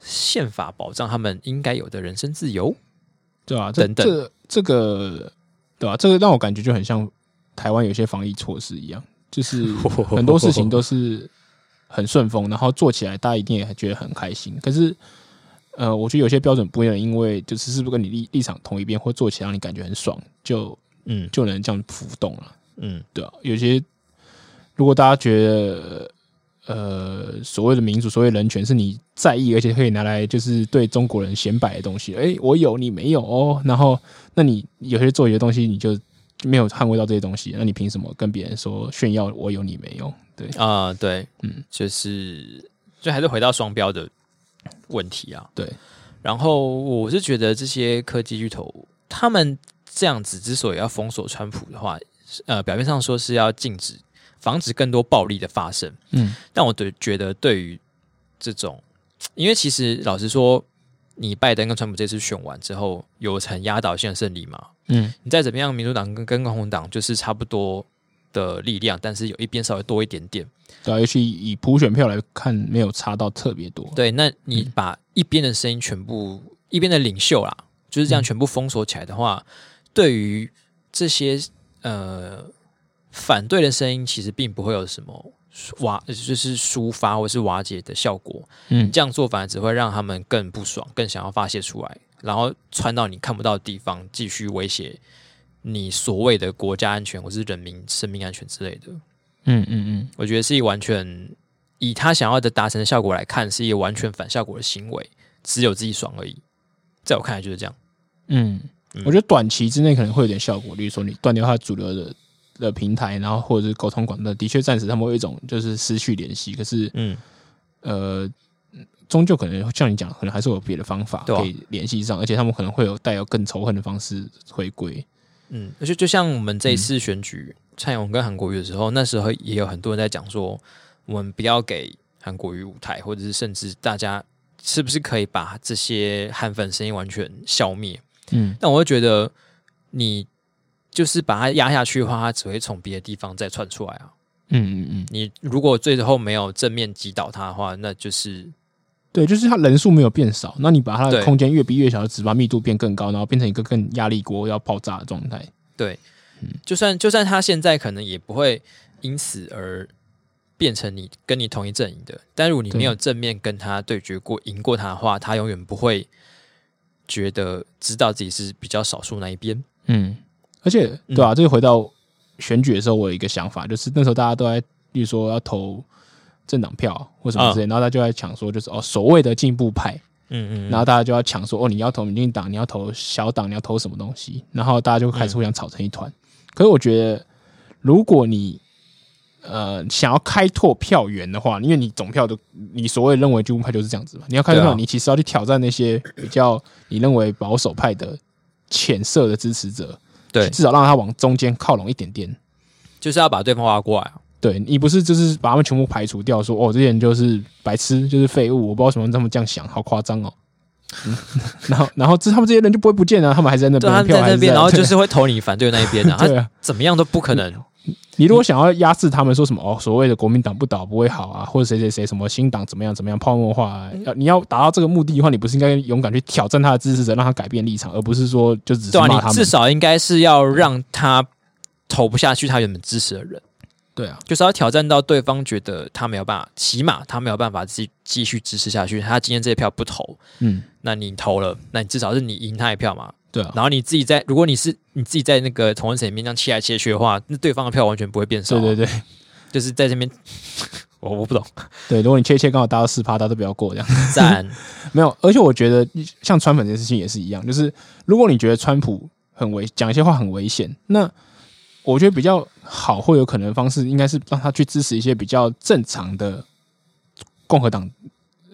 宪法保障他们应该有的人身自由，对啊，等等，这这个对啊，这个让我感觉就很像台湾有些防疫措施一样，就是 很多事情都是很顺风，然后做起来大家一定也觉得很开心。可是，呃，我觉得有些标准不一样因为就是是不是跟你立立场同一边，或做起来让你感觉很爽，就嗯就能这样浮动了。嗯，对啊，有些如果大家觉得呃所谓的民主、所谓人权是你在意，而且可以拿来就是对中国人显摆的东西，哎，我有你没有哦，然后那你有些做一些东西你就没有捍卫到这些东西，那你凭什么跟别人说炫耀我有你没有？对啊、呃，对，嗯，就是就还是回到双标的问题啊。对，然后我是觉得这些科技巨头他们这样子之所以要封锁川普的话，呃，表面上说是要禁止、防止更多暴力的发生，嗯，但我对觉得对于这种，因为其实老实说。你拜登跟川普这次选完之后，有成压倒性的胜利吗？嗯，你再怎么样，民主党跟跟共和党就是差不多的力量，但是有一边稍微多一点点。对啊，尤其以普选票来看，没有差到特别多。对，那你把一边的声音全部，嗯、一边的领袖啦，就是这样全部封锁起来的话，嗯、对于这些呃反对的声音，其实并不会有什么。瓦就是抒发或是瓦解的效果，嗯，这样做反而只会让他们更不爽，更想要发泄出来，然后窜到你看不到的地方，继续威胁你所谓的国家安全或是人民生命安全之类的。嗯嗯嗯，我觉得是一完全以他想要的达成的效果来看，是一个完全反效果的行为，只有自己爽而已。在我看来就是这样。嗯，嗯，我觉得短期之内可能会有点效果，例如说你断掉他主流的。的平台，然后或者是沟通管道，的确暂时他们会有一种就是失去联系。可是，嗯，呃，终究可能像你讲，可能还是有别的方法可以联系上，啊、而且他们可能会有带有更仇恨的方式回归。嗯，而且就像我们这一次选举蔡英文跟韩国瑜的时候，那时候也有很多人在讲说，我们不要给韩国瑜舞台，或者是甚至大家是不是可以把这些韩粉声音完全消灭？嗯，但我会觉得你。就是把它压下去的话，它只会从别的地方再窜出来啊。嗯嗯嗯，你如果最后没有正面击倒它的话，那就是对，就是它人数没有变少。那你把它的空间越逼越小，只把密度变更高，然后变成一个更压力锅要爆炸的状态。对，嗯，就算就算他现在可能也不会因此而变成你跟你同一阵营的，但如果你没有正面跟他对决过、赢过他的话，他永远不会觉得知道自己是比较少数那一边。嗯。而且，对啊，这个回到选举的时候，我有一个想法，就是那时候大家都在，比如说要投政党票或什么之类，然后他就在抢说，就是哦，所谓的进步派，嗯嗯，然后大家就要抢说，哦，你要投民进党，你要投小党，你要投什么东西，然后大家就开始互相吵成一团。可是我觉得，如果你呃想要开拓票源的话，因为你总票的，你所谓认为进步派就是这样子嘛，你要开拓票，你其实要去挑战那些比较你认为保守派的浅色的支持者。对，至少让他往中间靠拢一点点，就是要把对方挖过来。对，你不是就是把他们全部排除掉，说哦，这些人就是白痴，就是废物，我不知道为什么他们这样想，好夸张哦。嗯、然后，然后这他们这些人就不会不见啊，他们还在那边，他们在那边，然后就是会投你反对那一边啊。对啊，怎么样都不可能。你如果想要压制他们，说什么哦，所谓的国民党不倒不会好啊，或者谁谁谁什么新党怎么样怎么样泡沫化，要你要达到这个目的的话，你不是应该勇敢去挑战他的支持者，让他改变立场，而不是说就只是骂他们。对啊，你至少应该是要让他投不下去他原本支持的人。对啊，就是要挑战到对方觉得他没有办法，起码他没有办法自己继续支持下去。他今天这一票不投，嗯，那你投了，那你至少是你赢他一票嘛。对啊，然后你自己在，如果你是你自己在那个同温层里面这样切来切去的话，那对方的票完全不会变少。对对对，就是在这边，我我不懂。对，如果你切切刚好达到四趴，大家都不要过这样。赞，没有。而且我觉得像川粉这件事情也是一样，就是如果你觉得川普很危，讲一些话很危险，那我觉得比较好会有可能的方式，应该是让他去支持一些比较正常的共和党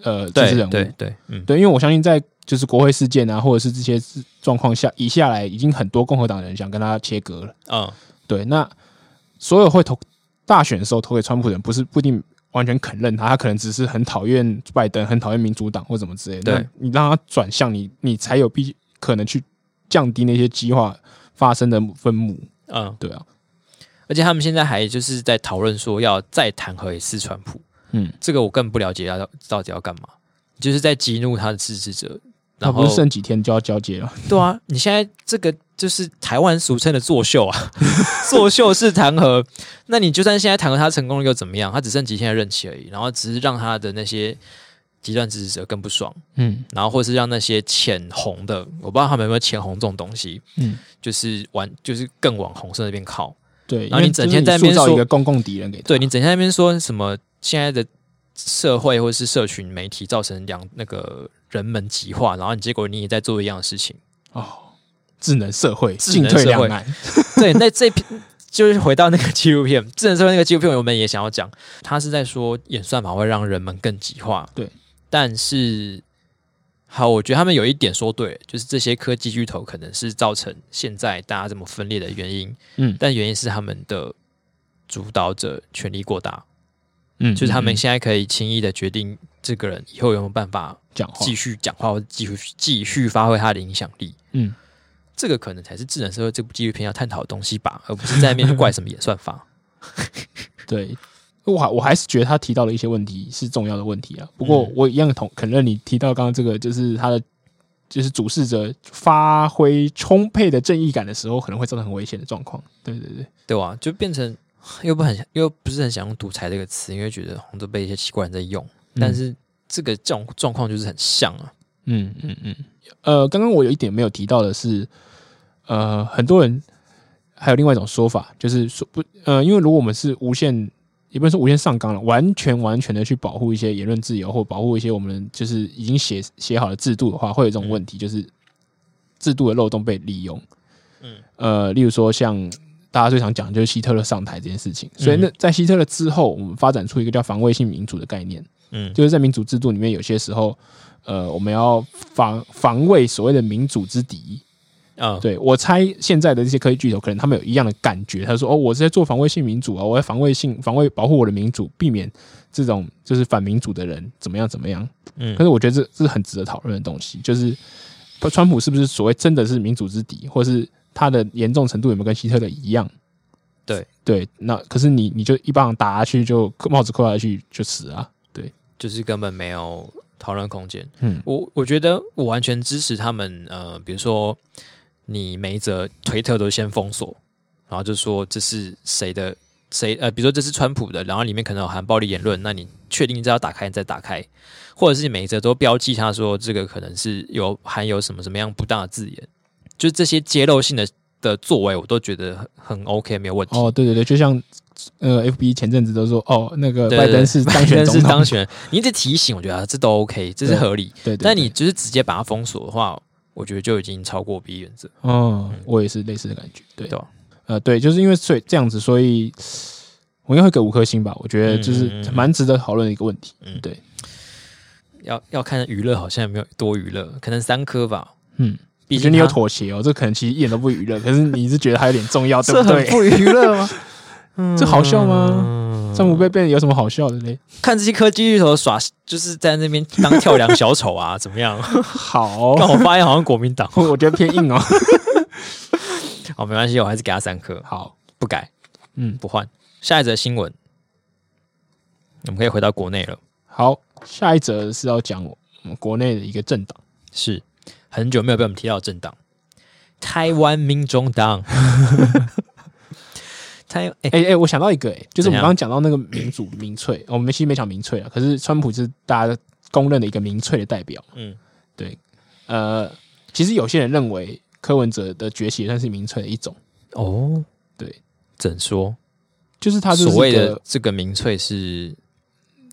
呃政治人物。对对对，嗯，对，因为我相信在。就是国会事件啊，或者是这些状况下，一下来已经很多共和党人想跟他切割了。嗯，对。那所有会投大选的时候投给川普的人，不是不一定完全肯认他，他可能只是很讨厌拜登，很讨厌民主党或什么之类的。对，你让他转向你，你才有必可能去降低那些激化发生的分母。嗯，对啊。而且他们现在还就是在讨论说要再弹劾一次川普。嗯，这个我更不了解，他到底要干嘛？就是在激怒他的支持者。那不是剩几天就要交接了？对啊，你现在这个就是台湾俗称的作秀啊，作秀式弹劾。那你就算现在弹劾他成功了又怎么样？他只剩几天的任期而已，然后只是让他的那些极端支持者更不爽，嗯，然后或是让那些浅红的，我不知道他们有没有浅红这种东西，嗯，就是往就是更往红色那边靠。对，然后你整天在那边说一个公共敌人给他，对，你整天在那边说什么现在的社会或是社群媒体造成两那个。人们极化，然后你结果你也在做一样的事情哦。智能社会，进退两难。对，那这篇就是回到那个纪录片，智能社会那个纪录片，我们也想要讲，他是在说演算法会让人们更极化。对，但是好，我觉得他们有一点说对，就是这些科技巨头可能是造成现在大家这么分裂的原因。嗯，但原因是他们的主导者权力过大。嗯，就是他们现在可以轻易的决定这个人以后有没有办法讲话，继续讲话，或者继续继续发挥他的影响力。嗯。这个可能才是智能社会这部纪录片要探讨的东西吧，而不是在那边怪什么演算法。对，我还我还是觉得他提到了一些问题是重要的问题啊。不过我一样同肯认你提到刚刚这个，就是他的就是主事者发挥充沛的正义感的时候，可能会造成很危险的状况。对对对，对啊，就变成又不很又不是很想用独裁这个词，因为觉得好像都被一些奇怪人在用。但是这个这种状况就是很像啊。嗯嗯嗯。呃，刚刚我有一点没有提到的是。呃，很多人还有另外一种说法，就是说不，呃，因为如果我们是无限，也不能说无限上纲了，完全完全的去保护一些言论自由，或保护一些我们就是已经写写好的制度的话，会有这种问题，就是制度的漏洞被利用。嗯，呃，例如说像大家最常讲就是希特勒上台这件事情，所以那在希特勒之后，我们发展出一个叫防卫性民主的概念。嗯，就是在民主制度里面，有些时候，呃，我们要防防卫所谓的民主之敌。啊，对，我猜现在的这些科技巨头可能他们有一样的感觉。他说：“哦，我是在做防卫性民主啊，我在防卫性防卫保护我的民主，避免这种就是反民主的人怎么样怎么样。”嗯，可是我觉得这这是很值得讨论的东西，就是川普是不是所谓真的是民主之敌，或是他的严重程度有没有跟希特勒一样？对对，那可是你你就一棒打下去就帽子扣下去就死啊？对，就是根本没有讨论空间。嗯，我我觉得我完全支持他们。呃，比如说。你每一则推特都先封锁，然后就说这是谁的谁呃，比如说这是川普的，然后里面可能有含暴力言论，那你确定这要打开你再打开，或者是你每一则都标记他说这个可能是有含有什么什么样不当的字眼，就是这些揭露性的的作为，我都觉得很很 OK，没有问题。哦，对对对，就像呃，FB 前阵子都说哦，那个拜登是当选总统，是当选，你一直提醒，我觉得、啊、这都 OK，这是合理。对，对，对，对，但你就是直接把它封锁的话。我觉得就已经超过 B 原则。嗯，我也是类似的感觉。对，对？呃，对，就是因为所以这样子，所以我应该会给五颗星吧。我觉得就是蛮值得讨论的一个问题。嗯，对。要要看娱乐，好像也没有多娱乐，可能三颗吧。嗯，你觉得你有妥协哦，这可能其实一点都不娱乐，可是你是觉得还有点重要，对不对？不娱乐吗？嗯，这好笑吗？川普被变有什么好笑的嘞？看这些科技巨头耍，就是在那边当跳梁小丑啊，怎么样？好，但我发现好像国民党，我觉得偏硬哦。好，没关系，我还是给他三颗。好，不改，嗯，不换。下一则新闻，我们可以回到国内了。好，下一则是要讲我们国内的一个政党，是很久没有被我们提到的政党——台湾民众党。哎哎哎，我想到一个哎、欸，就是我们刚刚讲到那个民主民粹，我们其实没讲民粹啊，可是川普是大家公认的一个民粹的代表。嗯，对，呃，其实有些人认为柯文哲的崛起也算是民粹的一种。哦，对，怎说？就是他是所谓的这个民粹是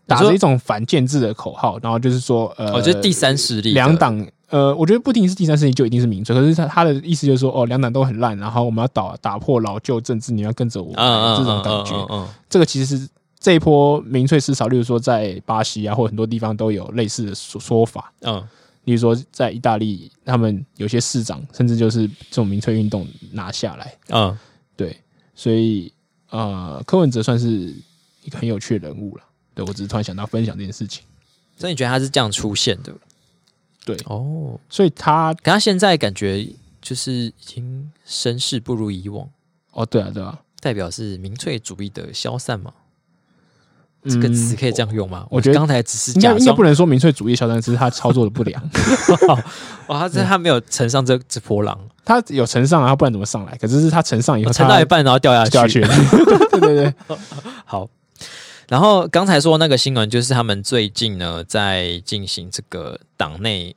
打着一种反建制的口号，然后就是说，呃，哦，就是第三势力两党。呃，我觉得不一定是第三势力就一定是民粹，可是他他的意思就是说，哦，两党都很烂，然后我们要打打破老旧政治，你要跟着我，这种感觉。嗯，这个其实是这一波民粹思潮，例如说在巴西啊，或很多地方都有类似的说说法。嗯，例如说在意大利，他们有些市长甚至就是这种民粹运动拿下来。嗯，对，所以呃，柯文哲算是一个很有趣的人物了。对，我只是突然想到分享这件事情。所以你觉得他是这样出现的？对哦，所以他，可他现在感觉就是已经声势不如以往哦。对啊，对啊，代表是民粹主义的消散嘛？这个词可以这样用吗？我觉得刚才只是应该应该不能说民粹主义消散，只是他操作的不良。哦，他这他没有乘上这这波浪，他有乘上啊，他不然怎么上来？可是是他乘上以后，乘到一半然后掉下去，掉下去。对 对对，好。然后刚才说那个新闻，就是他们最近呢在进行这个党内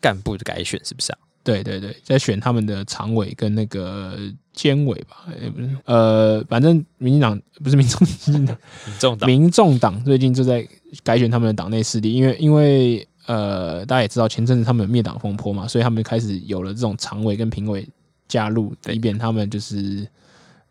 干部的改选，是不是啊？对对对，在选他们的常委跟那个监委吧，也不是，呃，反正民进党不是民众民众党，民众党最近就在改选他们的党内势力，因为因为呃，大家也知道前阵子他们有灭党风波嘛，所以他们开始有了这种常委跟评委加入，以便他们就是。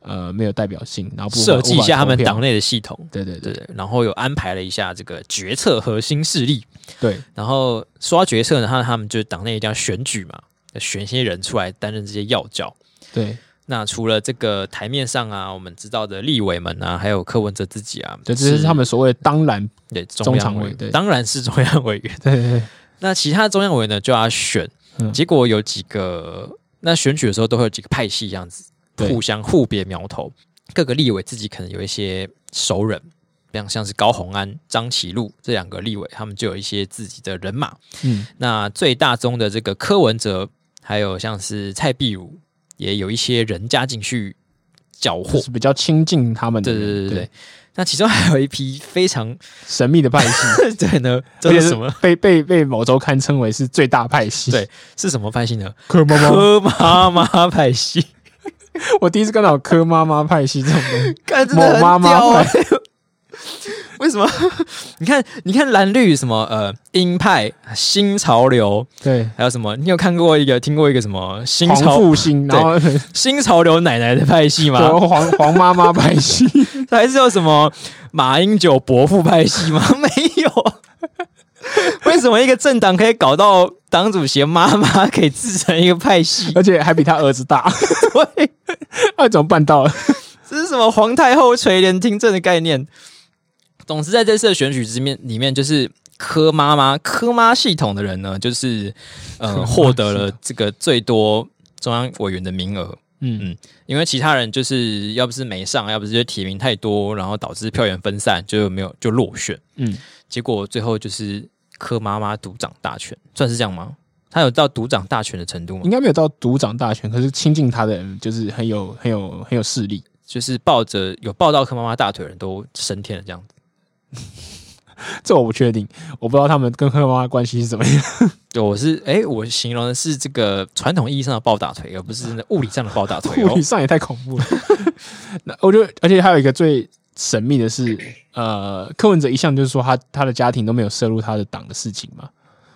呃没有代表性，然后设计一下他们党内的系统，对对对，对，然后有安排了一下这个决策核心势力，对，然后说到决策呢，他他们就党内一定要选举嘛，选一些人出来担任这些要角，对。那除了这个台面上啊，我们知道的立委们啊，还有柯文哲自己啊，这只是他们所谓当然对中央委，对，当然是中央委员，对。那其他中央委员呢，就要选，嗯、结果有几个，那选举的时候都会有几个派系这样子，互相互别苗头，各个立委自己可能有一些熟人，像像是高虹安、张启禄这两个立委，他们就有一些自己的人马，嗯，那最大宗的这个柯文哲，还有像是蔡壁如。也有一些人加进去搅和，是比较亲近他们的。对对对对，对，那其中还有一批非常神秘的派系，对呢，这是什么？被被被某周刊称为是最大派系。对，是什么派系呢？柯妈妈柯妈妈派系。我第一次看到柯妈妈派系这种东西，某妈妈派。为什么？你看，你看蓝绿什么呃，鹰派新潮流，对，还有什么？你有看过一个、听过一个什么新潮复兴，然后新潮流奶奶的派系吗？黄黄妈妈派系，还是有什么马英九伯父派系吗？没有。为什么一个政党可以搞到党主席妈妈可以自成一个派系，而且还比他儿子大？对，那怎么办到了？这是什么皇太后垂帘听政的概念？总之，在这次的选举之面里面，就是柯妈妈、柯妈系统的人呢，就是呃，获得了这个最多中央委员的名额。嗯嗯，因为其他人就是要不是没上，要不是就提名太多，然后导致票源分散，就没有就落选。嗯，结果最后就是柯妈妈独掌大权，算是这样吗？他有到独掌大权的程度吗？应该没有到独掌大权，可是亲近他的人就是很有、很有、很有势力，就是抱着有抱到柯妈妈大腿的人都升天了这样子。这我不确定，我不知道他们跟柯妈妈关系是怎么样。对，我是哎、欸，我形容的是这个传统意义上的抱大腿，而不是物理上的抱大腿。物理上也太恐怖了。那我觉得，而且还有一个最神秘的是，呃，柯文哲一向就是说他他的家庭都没有涉入他的党的事情嘛。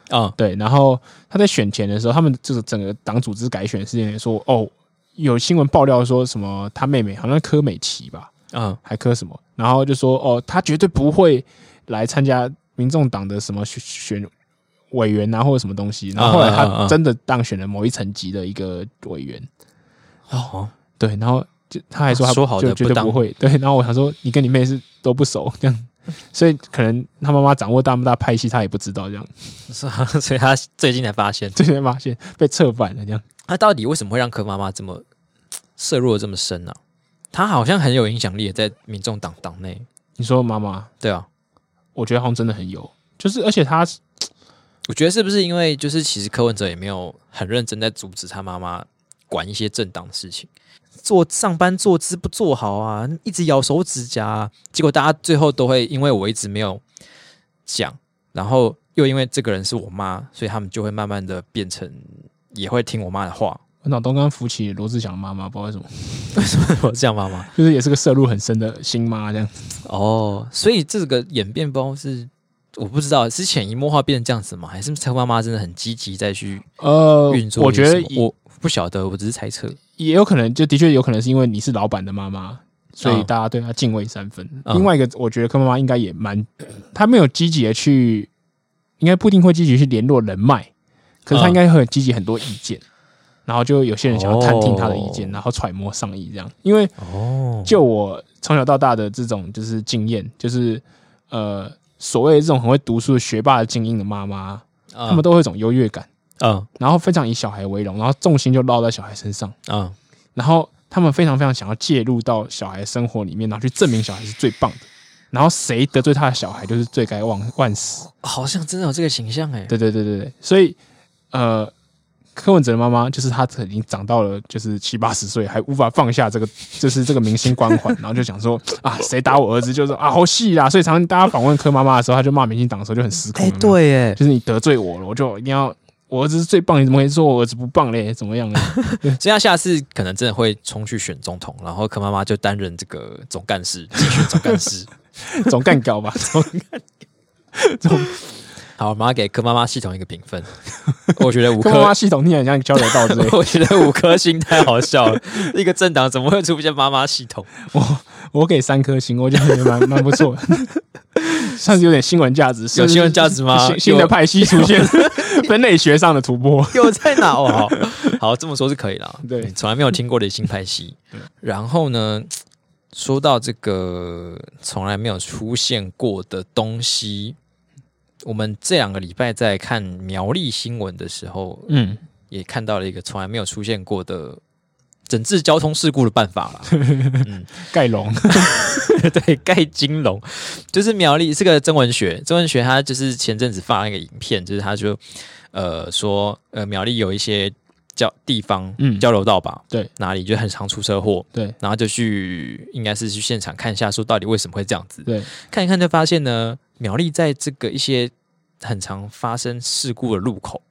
啊、嗯，对。然后他在选前的时候，他们就是整个党组织改选事件说，哦，有新闻爆料说什么他妹妹好像柯美琪吧。嗯，还柯什么？然后就说哦，他绝对不会来参加民众党的什么选选委员啊，或者什么东西。然后后来他真的当选了某一层级的一个委员。哦，对，然后就他还说他说好的绝对不会。对，然后我想说，你跟你妹是都不熟这样，所以可能他妈妈掌握大不大派系，他也不知道这样。是啊，所以他最近才发现，最近才发现被策反了这样。他到底为什么会让柯妈妈这么涉入的这么深呢、啊？他好像很有影响力，在民众党党内。你说妈妈？对啊，我觉得好像真的很有，就是而且他，我觉得是不是因为就是其实柯文哲也没有很认真在阻止他妈妈管一些政党的事情，做上班坐姿不坐好啊，一直咬手指甲啊，结果大家最后都会因为我一直没有讲，然后又因为这个人是我妈，所以他们就会慢慢的变成也会听我妈的话。我脑中刚浮起罗志祥的妈妈，不知道为什么？为什么罗志祥妈妈就是也是个涉入很深的新妈这样哦，所以这个演变包是我不知道是潜移默化变成这样子吗？还是蔡妈妈真的很积极再去呃运作？我觉得我不晓得，我只是猜测，也有可能，就的确有可能是因为你是老板的妈妈，所以大家对她敬畏三分。嗯、另外一个，我觉得柯妈妈应该也蛮，她没有积极的去，应该不一定会积极去联络人脉，可是她应该会积极很多意见。嗯然后就有些人想要探听他的意见，然后揣摩上意这样。因为就我从小到大的这种就是经验，就是呃所谓这种很会读书的学霸的精英的妈妈，他们都会有一种优越感，嗯，然后非常以小孩为荣，然后重心就落在小孩身上，嗯，然后他们非常非常想要介入到小孩生活里面，然后去证明小孩是最棒的，然后谁得罪他的小孩就是罪该万万死，好像真的有这个形象哎，对对对对对，所以呃。柯文哲的妈妈就是她，已经长到了就是七八十岁，还无法放下这个，就是这个明星光环，然后就想说啊，谁打我儿子，就是啊，好戏啦。所以常常大家访问柯妈妈的时候，他就骂明星党的时候就很失控。哎，对，哎，就是你得罪我了，我就一定要我儿子是最棒，你怎么可以说我儿子不棒嘞？怎么样呢？所以他下次可能真的会冲去选总统，然后柯妈妈就担任这个总干事，竞选总干事，总干搞吧，总干总。好，马上给柯妈妈系统一个评分。我觉得五颗。柯妈妈系统听起来像交流道之类。我觉得五颗星太好笑了。一个政党怎么会出现妈妈系统？我我给三颗星，我觉得蛮蛮不错，算是有点新闻价值。有新闻价值吗？新的派系出现，分类学上的突破 有在哪？哦，好，好，这么说是可以了。对，从来没有听过的新派系。然后呢，说到这个从来没有出现过的东西。我们这两个礼拜在看苗栗新闻的时候，嗯，也看到了一个从来没有出现过的整治交通事故的办法了。嗯，盖龙，对，盖金龙，就是苗栗是个曾文学，曾文学他就是前阵子发了一个影片，就是他就呃说呃苗栗有一些交地方嗯。交流道吧，对，哪里就很常出车祸，对，然后就去应该是去现场看一下，说到底为什么会这样子，对，看一看就发现呢。苗栗在这个一些很常发生事故的路口，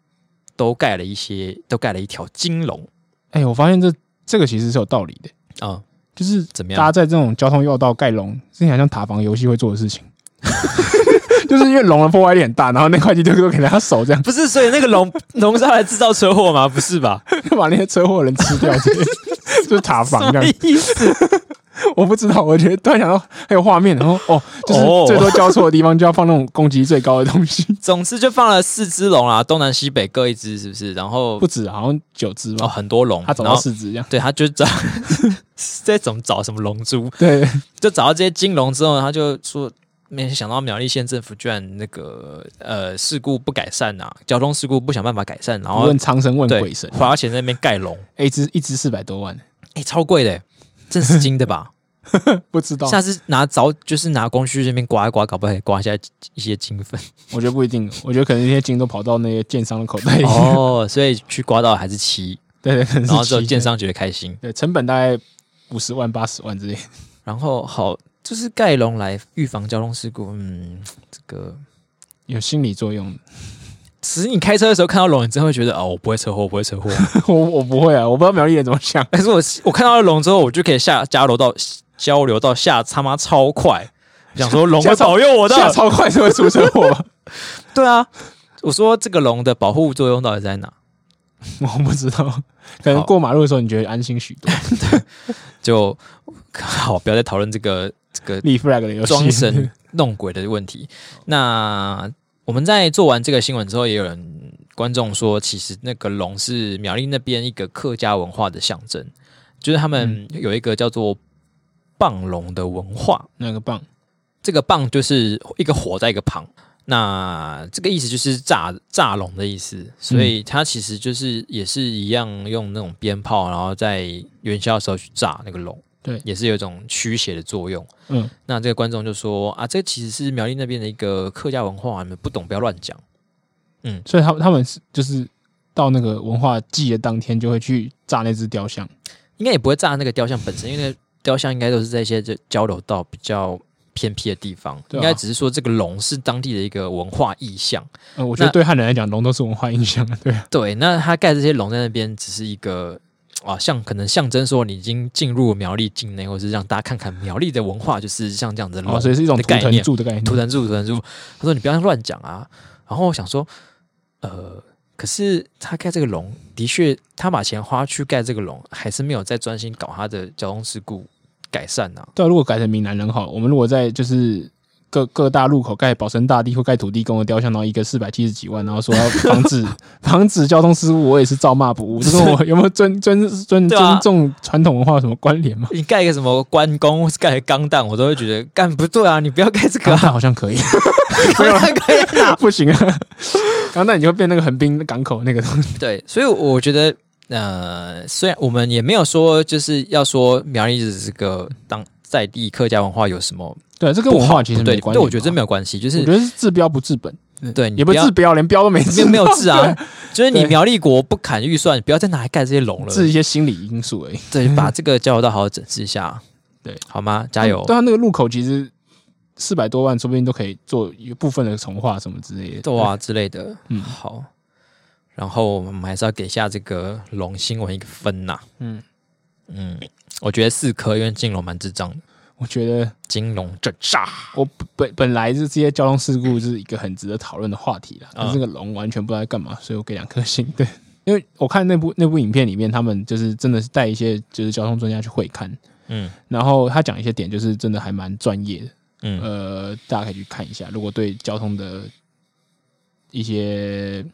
都盖了一些，都盖了一条金龙。哎、欸，我发现这这个其实是有道理的啊、嗯，就是怎么样？大家在这种交通要道盖龙，是很像塔防游戏会做的事情，就是因为龙的破坏力很大，然后那块地就都给他守这样。不是，所以那个龙龙是要来制造车祸吗？不是吧？把那些车祸人吃掉，就是塔防这样。什么意思？我不知道，我觉得突然想到还有画面，然后哦，就是最多交错的地方就要放那种攻击最高的东西。总之就放了四只龙啊，东南西北各一只，是不是？然后不止，好像九只吧？哦，很多龙，他找到四只这样。对，他就找 这种找什么龙珠？对，就找到这些金龙之后，他就说没想到苗栗县政府居然那个呃事故不改善啊，交通事故不想办法改善，然后问苍生问鬼神，花钱在那边盖龙，一只一只四百多万，哎、欸，超贵的。这是金的吧？不知道。下次拿凿，就是拿工具这边刮一刮，搞不好可以刮下一些金粉。我觉得不一定，我觉得可能那些金都跑到那些建商的口袋里。哦，所以去刮到还是七，对对，然后之后建商觉得开心。对，成本大概五十万、八十万之类。然后好，就是盖龙来预防交通事故。嗯，这个有心理作用。其实你开车的时候看到龙，你真会觉得哦，我不会车祸，我不会车祸。我我不会啊，我不知道苗栗人怎么想。但是我我看到了龙之后，我就可以下交流道交流到下他妈超快，想说龙会保佑我的，下超快就会出车祸。对啊，我说这个龙的保护作用到底在哪？我不知道，可能过马路的时候你觉得安心许多。对，就好，不要再讨论这个这个立 flag 的游戏，装神弄鬼的问题。那。我们在做完这个新闻之后，也有人观众说，其实那个龙是苗栗那边一个客家文化的象征，就是他们有一个叫做棒龙的文化。那个棒？这个棒就是一个火在一个旁，那这个意思就是炸炸龙的意思，所以它其实就是也是一样用那种鞭炮，然后在元宵的时候去炸那个龙。对，也是有一种驱邪的作用。嗯，那这个观众就说啊，这其实是苗栗那边的一个客家文化，你们不懂不要乱讲。嗯，所以他他们是就是到那个文化祭的当天就会去炸那只雕像，应该也不会炸那个雕像本身，因为那个雕像应该都是在一些这交流道比较偏僻的地方，应该只是说这个龙是当地的一个文化意象。嗯，我觉得对汉人来讲，龙都是文化意象。对对，那他盖这些龙在那边只是一个。啊，像可能象征说你已经进入苗栗境内，或者是让大家看看苗栗的文化，就是像这样子的，哦，所以是一种图腾柱的概念。图腾柱，图腾柱。他说：“你不要乱讲啊。”然后我想说，呃，可是他盖这个龙，的确，他把钱花去盖这个龙，还是没有在专心搞他的交通事故改善呢、啊。对，如果改成闽南人好，我们如果在就是。各各大路口盖保生大帝或盖土地公的雕像，然后一个四百七十几万，然后说要防止 防止交通事故，我也是照骂不误。这跟我有没有尊尊尊尊重传统文化有什么关联吗？你盖一个什么关公，盖个钢蛋，我都会觉得干不对啊！你不要盖这个、啊，钢弹好像可以，钢弹可以啊，不行啊！钢蛋你就会变那个横滨港口那个东西。对，所以我觉得，呃，虽然我们也没有说就是要说苗栗子这个当在地客家文化有什么。对，这跟文化其实没关系。对，我觉得这没有关系，就是我觉得是治标不治本。对，也不治标，连标都没治，没有治啊。就是你苗栗国不砍预算，不要再拿来盖这些龙了，治一些心理因素而已。对，把这个交流道好好整治一下。对，好吗？加油。对啊，那个路口其实四百多万，说不定都可以做一部分的重化什么之类的，对啊之类的。嗯，好。然后我们还是要给下这个龙新闻一个分呐。嗯嗯，我觉得四颗，因为金龙蛮智障的。我觉得金龙镇炸。我本本来是这些交通事故是一个很值得讨论的话题啦，但这个龙完全不知道在干嘛，所以我给两颗星。对，因为我看那部那部影片里面，他们就是真的是带一些就是交通专家去会看，嗯，然后他讲一些点就是真的还蛮专业的，嗯，呃，大家可以去看一下，如果对交通的一些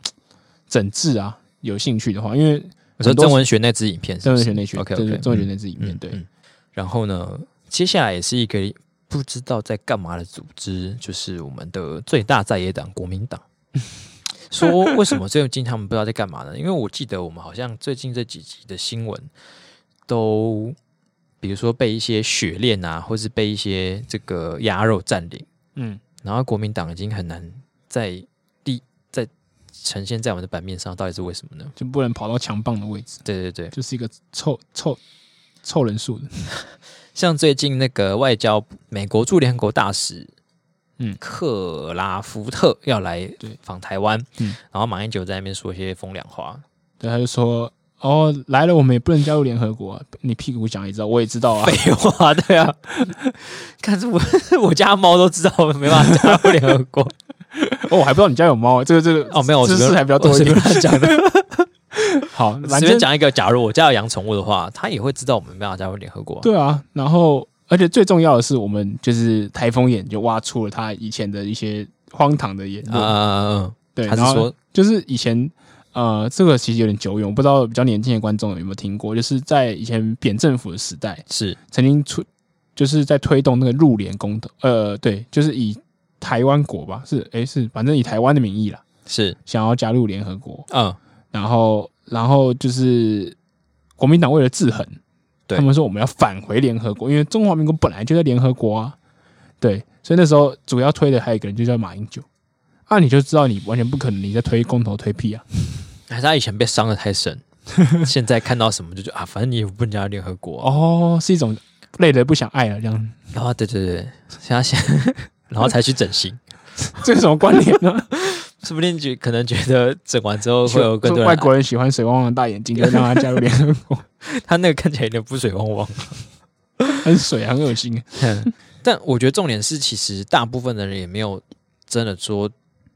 整治啊有兴趣的话，因为我说郑文学那支影片是是，曾文学那支，OK OK，曾文学那支影片，对。然后呢，接下来也是一个不知道在干嘛的组织，就是我们的最大在野党国民党。说为什么最近他们不知道在干嘛呢？因为我记得我们好像最近这几集的新闻，都比如说被一些雪链啊，或是被一些这个鸭肉占领，嗯，然后国民党已经很难在。呈现在我们的版面上，到底是为什么呢？就不能跑到强棒的位置？对对对，就是一个凑凑凑人数的。像最近那个外交美国驻联合国大使，嗯，克拉福特要来访台湾，嗯，然后马英九在那边说一些风凉话，对，他就说：“哦，来了，我们也不能加入联合国啊，你屁股讲也知道，我也知道啊。”废话，对啊，看是我 我家猫都知道，我没办法加入联合国。哦，我还不知道你家有猫，这个这个哦，没有，知识还比较多一点。讲的好，随便讲一个，假如我家有养宠物的话，他也会知道我们没办法加入联合国。对啊，然后而且最重要的是，我们就是台风眼就挖出了他以前的一些荒唐的言论。嗯嗯嗯，对，他是说就是以前呃，这个其实有点久远，我不知道比较年轻的观众有没有听过，就是在以前扁政府的时代，是曾经出就是在推动那个入联公投，呃，对，就是以。台湾国吧，是诶，是反正以台湾的名义啦，是。想要加入联合国，嗯，然后然后就是国民党为了制衡，他们说我们要返回联合国，因为中华民国本来就在联合国啊，对，所以那时候主要推的还有一个人就叫马英九，啊，你就知道你完全不可能你在推公投推屁啊，还是他以前被伤的太深，现在看到什么就觉得啊，反正你也不能加入联合国，啊，哦，是一种累得不想爱了这样，啊，对对对，想要想。然后才去整形，这是什么关联呢？说不定觉可能觉得整完之后会有更多外国人喜欢水汪汪的大眼睛，就让他加入联合国。他那个看起来有点不水汪汪，很水，很恶心。但我觉得重点是，其实大部分的人也没有真的说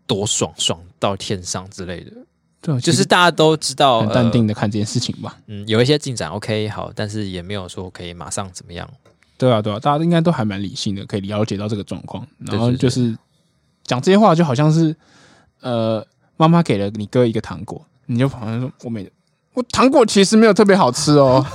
多爽爽到天上之类的。对，就是大家都知道，很淡定的看这件事情吧。嗯，有一些进展，OK，好，但是也没有说可以马上怎么样。对啊，对啊，大家应该都还蛮理性的，可以了解到这个状况。然后就是讲这些话，就好像是呃，妈妈给了你哥一个糖果，你就好像说我没，我糖果其实没有特别好吃哦。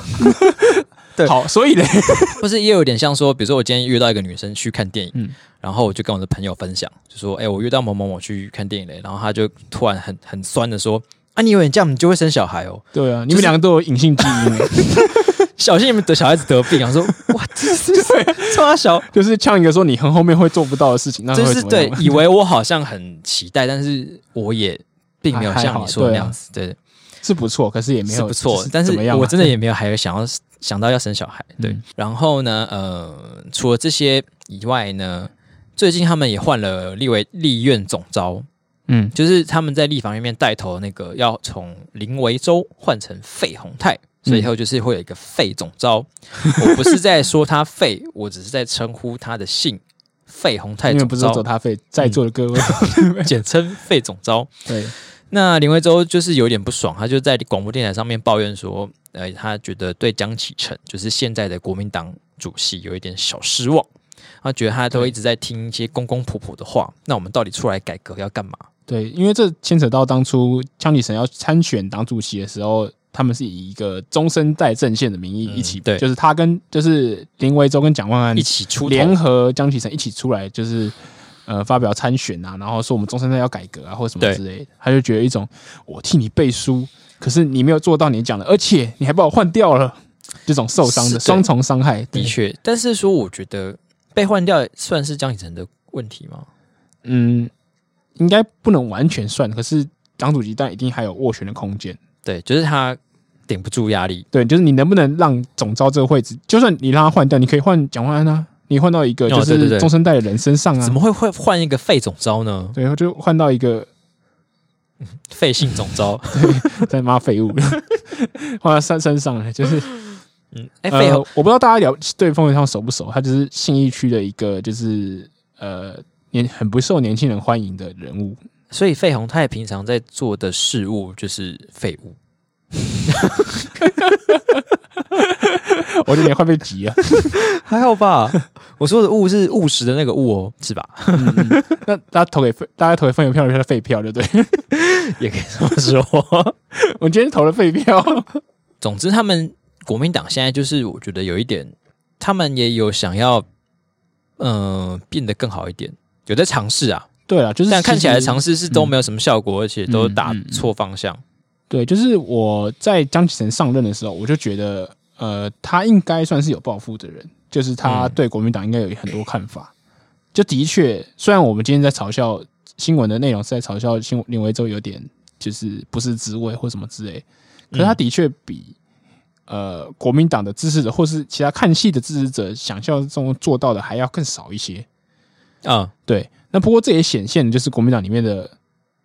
对，好，所以呢，不是也有点像说，比如说我今天约到一个女生去看电影，嗯，然后我就跟我的朋友分享，就说，哎，我约到某某某去看电影嘞，然后他就突然很很酸的说，啊，你以为你这样你就会生小孩哦？对啊，你们两个都有隐性基因。小心你们的小孩子得病啊！说哇，这是对，超小，就是呛一个说你很后面会做不到的事情，那就是对，以为我好像很期待，但是我也并没有像你说的那样子，对，是不错，可是也没有不错，但是我真的也没有还有想要想到要生小孩，对。然后呢，呃，除了这些以外呢，最近他们也换了立为立院总招，嗯，就是他们在立法里面带头那个要从林维洲换成费鸿泰。所以以后就是会有一个费总召，我不是在说他废，我只是在称呼他的姓费洪泰总召。因为不是走他费，在座的各位简称费总招。对，那林徽州就是有点不爽，他就在广播电台上面抱怨说，呃，他觉得对江启臣，就是现在的国民党主席，有一点小失望。他觉得他都一直在听一些公公婆婆的话，那我们到底出来改革要干嘛？对，因为这牵扯到当初江启臣要参选党主席的时候。他们是以一个中生代阵线的名义一起，对，就是他跟就是林维洲跟蒋万安一起出联合江启臣一起出来，就是呃发表参选啊，然后说我们中生代要改革啊，或者什么之类的，他就觉得一种我替你背书，可是你没有做到你讲的，而且你还把我换掉了，这种受伤的双重伤害，的确。但是说，我觉得被换掉算是江启臣的问题吗？嗯，应该不能完全算，可是党主席但一定还有斡旋的空间。对，就是他顶不住压力。对，就是你能不能让总招这个位置，就算你让他换掉，你可以换蒋万安啊，你换到一个就是中生代的人身上啊。怎么会会换一个废总招呢？对，就换到一个 废姓总招，在骂废物，换到三身上，就是嗯，哎、欸，呃，我不知道大家了对凤飞飞熟不熟？他就是信义区的一个，就是呃年很不受年轻人欢迎的人物。所以费鸿泰平常在做的事物就是废物。我有点快被急了，还好吧？我说的物是务实的那个物哦，是吧？嗯、那大家投给废，大家投给废票的废票，对不对？也可以这么说。我今天投了废票。总之，他们国民党现在就是，我觉得有一点，他们也有想要，嗯、呃，变得更好一点，有在尝试啊。对啊，就是但看起来尝试是都没有什么效果，嗯、而且都打错方向。对，就是我在江启臣上任的时候，我就觉得。呃，他应该算是有抱负的人，就是他对国民党应该有很多看法。就的确，虽然我们今天在嘲笑新闻的内容是在嘲笑新林维洲有点就是不是滋味或什么之类，可是他的确比呃国民党的支持者或是其他看戏的支持者想象中做到的还要更少一些。啊，对。那不过这也显现就是国民党里面的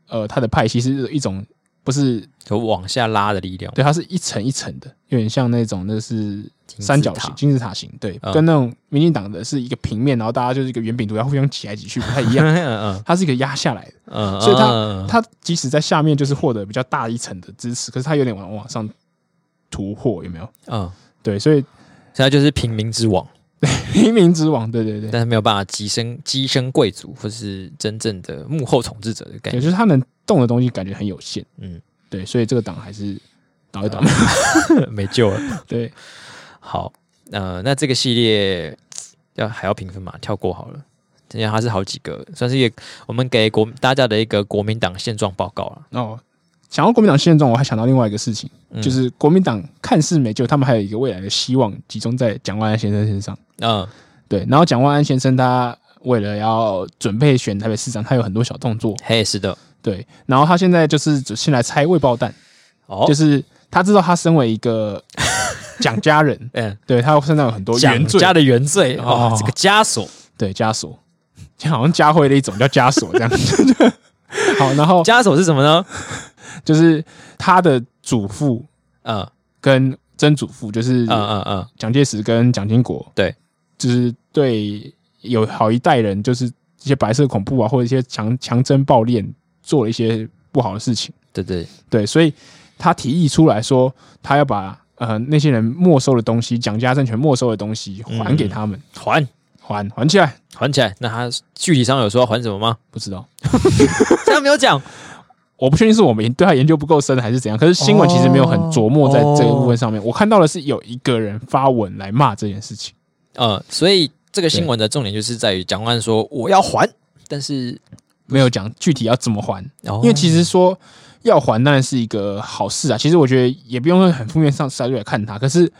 呃他的派系是一种。不是有往下拉的力量，对，它是一层一层的，有点像那种那是三角形金字塔形，对，跟那种民进党的是一个平面，然后大家就是一个圆饼图，然后互相挤来挤去，不太一样。它是一个压下来的，嗯，所以它它即使在下面就是获得比较大一层的支持，可是它有点往往上突破，有没有？嗯，对，所以现在就是平民之王，平民之王，对对对，但是没有办法跻身跻身贵族或是真正的幕后统治者的感觉，就是他能。动的东西感觉很有限，嗯，对，所以这个党还是倒一倒，没救了。对，好，呃，那这个系列要还要评分嘛？跳过好了，今天它是好几个，算是一个我们给国大家的一个国民党现状报告了。哦，想到国民党现状，我还想到另外一个事情，嗯、就是国民党看似没救，他们还有一个未来的希望集中在蒋万安先生身上。嗯，对，然后蒋万安先生他为了要准备选台北市长，他有很多小动作。嘿，是的。对，然后他现在就是先来拆未爆弹，哦，就是他知道他身为一个 蒋家人，嗯，对他身上有很多原罪，蒋家的原罪哦，这个枷锁，对枷锁，就 好像家徽的一种叫枷锁这样子。好，然后枷锁是什么呢？就是他的祖父，嗯，跟曾祖父，就是嗯嗯嗯，蒋介石跟蒋经国，对，就是对有好一代人，就是一些白色恐怖啊，或者一些强强征暴敛。做了一些不好的事情，对对。对，所以他提议出来说，他要把呃那些人没收的东西，蒋家政权没收的东西还给他们，嗯、还。还还起来，还起来。那他具体上有说要还什么吗？不知道，他没有讲。我不确定是我们对他研究不够深还是怎样。可是新闻其实没有很琢磨在这个部分上面。哦、我看到的是有一个人发文来骂这件事情。呃，所以这个新闻的重点就是在于蒋万说我要还，但是。没有讲具体要怎么还，因为其实说要还当然是一个好事啊。其实我觉得也不用很负面上态度来看它。可是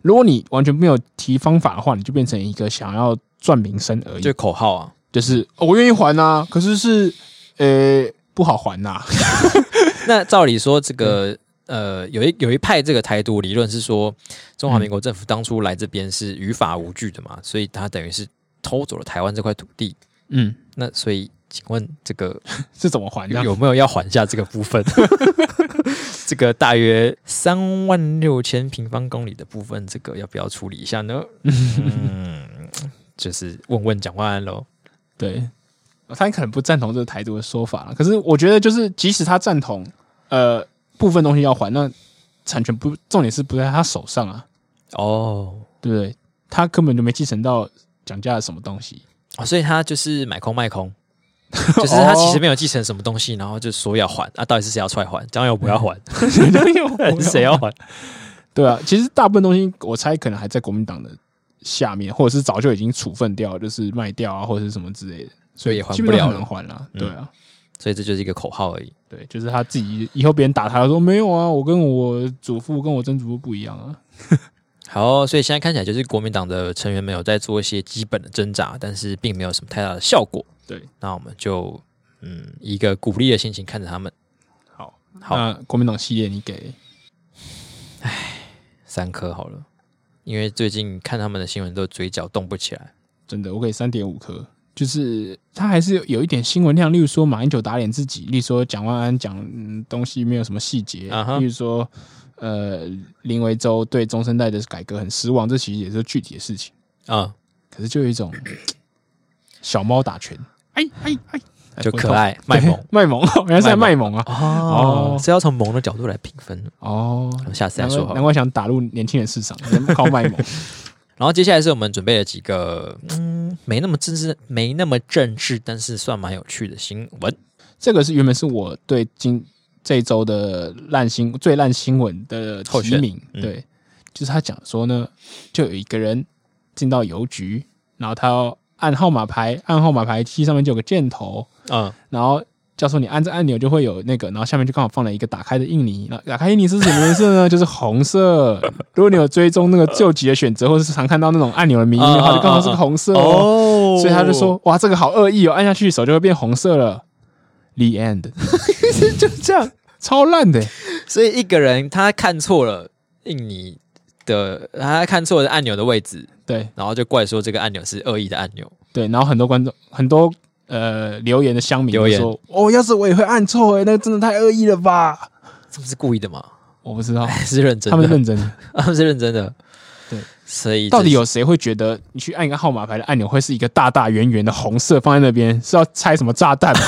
如果你完全没有提方法的话，你就变成一个想要赚名声而已，就口号啊，就是、哦、我愿意还啊，可是是呃不好还呐、啊。那照理说，这个呃有一有一派这个台独理论是说，中华民国政府当初来这边是于法无据的嘛，所以他等于是偷走了台湾这块土地。嗯，那所以。请问这个 是怎么还的？有没有要还下这个部分？这个大约三万六千平方公里的部分，这个要不要处理一下呢？嗯，就是问问蒋万安喽。对，他可能不赞同这个台独的说法了，可是我觉得，就是即使他赞同，呃，部分东西要还，那产权不重点是不在他手上啊。哦，对不对？他根本就没继承到蒋家的什么东西，哦，所以他就是买空卖空。就是他其实没有继承什么东西，然后就说要还啊，到底是谁要出来还？蒋 友不要还，蒋友是谁要还？对啊，其实大部分东西我猜可能还在国民党的下面，或者是早就已经处分掉，就是卖掉啊，或者是什么之类的，所以也还不了，能还了。对啊，所以这就是一个口号而已。对，就是他自己以后别人打他说没有啊，我跟我祖父跟我曾祖父不一样啊。好，所以现在看起来就是国民党的成员们有在做一些基本的挣扎，但是并没有什么太大的效果。对，那我们就嗯，一个鼓励的心情看着他们。好，好，那国民党系列你给，唉，三颗好了，因为最近看他们的新闻都嘴角动不起来，真的，我给三点五颗，就是他还是有有一点新闻量，例如说马英九打脸自己，例如说蒋万安讲东西没有什么细节，uh huh、例如说呃，林维洲对中生代的改革很失望，这其实也是具体的事情。啊。嗯、可是就有一种 小猫打拳，哎哎哎，就可爱卖萌。卖萌，原来是在卖萌啊！哦，是要从萌的角度来评分。哦。下次再说好，难怪想打入年轻人市场，靠卖萌。然后接下来是我们准备了几个，嗯，没那么政治，没那么政治，但是算蛮有趣的新闻。这个是原本是我对今这一周的烂新最烂新闻的提名，嗯、对，就是他讲说呢，就有一个人进到邮局，然后他要按号码牌，按号码牌机上面就有个箭头，嗯，然后。叫做你按这按钮就会有那个，然后下面就刚好放了一个打开的印泥。那打开印泥是什么颜色呢？就是红色。如果你有追踪那个救急的选择，或者是常看到那种按钮的名义的话，就刚好是个红色哦。所以他就说：“哇，这个好恶意哦，按下去手就会变红色了。” The end，就这样，超烂的。所以一个人他看错了印泥的，他看错了按钮的位置，对，然后就怪说这个按钮是恶意的按钮，对，然后很多观众很多。呃，留言的乡民留言说：“哦，要是我也会按错哎，那个真的太恶意了吧？这不是故意的吗？我不知道，是认真的，他们是认真的，他们是认真的。对，所以到底有谁会觉得你去按一个号码牌的按钮会是一个大大圆圆的红色放在那边，是要拆什么炸弹吗？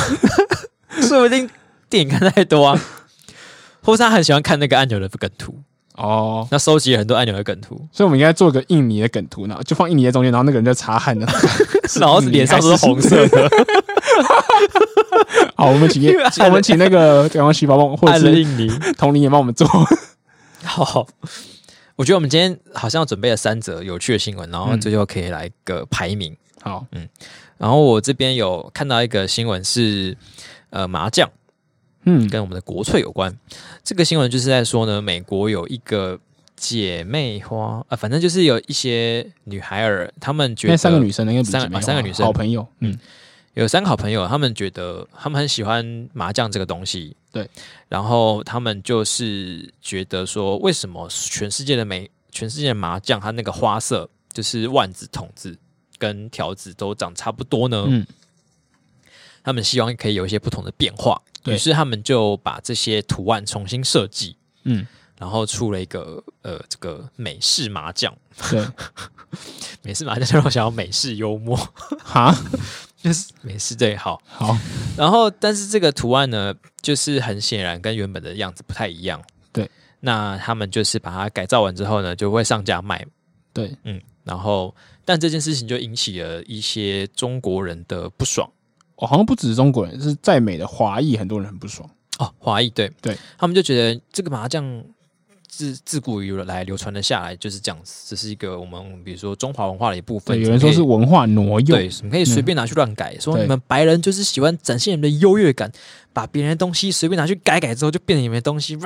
说不定电影看太多啊，或是他很喜欢看那个按钮的梗图。”哦，那收集了很多按钮的梗图，所以我们应该做个印尼的梗图，然后就放印尼在中间，然后那个人在擦汗的，然后脸上都是红色的。好，我们请，我们请那个阳光细胞帮，或者是印尼同龄也帮我们做。好，我觉得我们今天好像准备了三则有趣的新闻，然后最后可以来个排名。好，嗯，然后我这边有看到一个新闻是，呃，麻将。嗯，跟我们的国粹有关。这个新闻就是在说呢，美国有一个姐妹花啊，反正就是有一些女孩儿，她们觉得三个女生，应该三三个女生好朋友，嗯，有三个好朋友，她们觉得她们很喜欢麻将这个东西，对。然后她们就是觉得说，为什么全世界的美，全世界的麻将，它那个花色就是万字、筒子跟条子都长差不多呢？嗯，他们希望可以有一些不同的变化。于是他们就把这些图案重新设计，嗯，然后出了一个呃，这个美式麻将，对，美式麻将就让我想要美式幽默，哈，就是美式对，好，好，然后但是这个图案呢，就是很显然跟原本的样子不太一样，对，那他们就是把它改造完之后呢，就会上架卖，对，嗯，然后但这件事情就引起了一些中国人的不爽。哦，好像不只是中国人，是在美的华裔，很多人很不爽哦。华裔对对，他们就觉得这个麻将自自古以来流传的下来就是这样子，这是一个我们比如说中华文化的一部分。有人说是文化挪用，对，你可以随便拿去乱改，嗯、说你们白人就是喜欢展现你们的优越感，把别人的东西随便拿去改改之后，就变成你们的东西，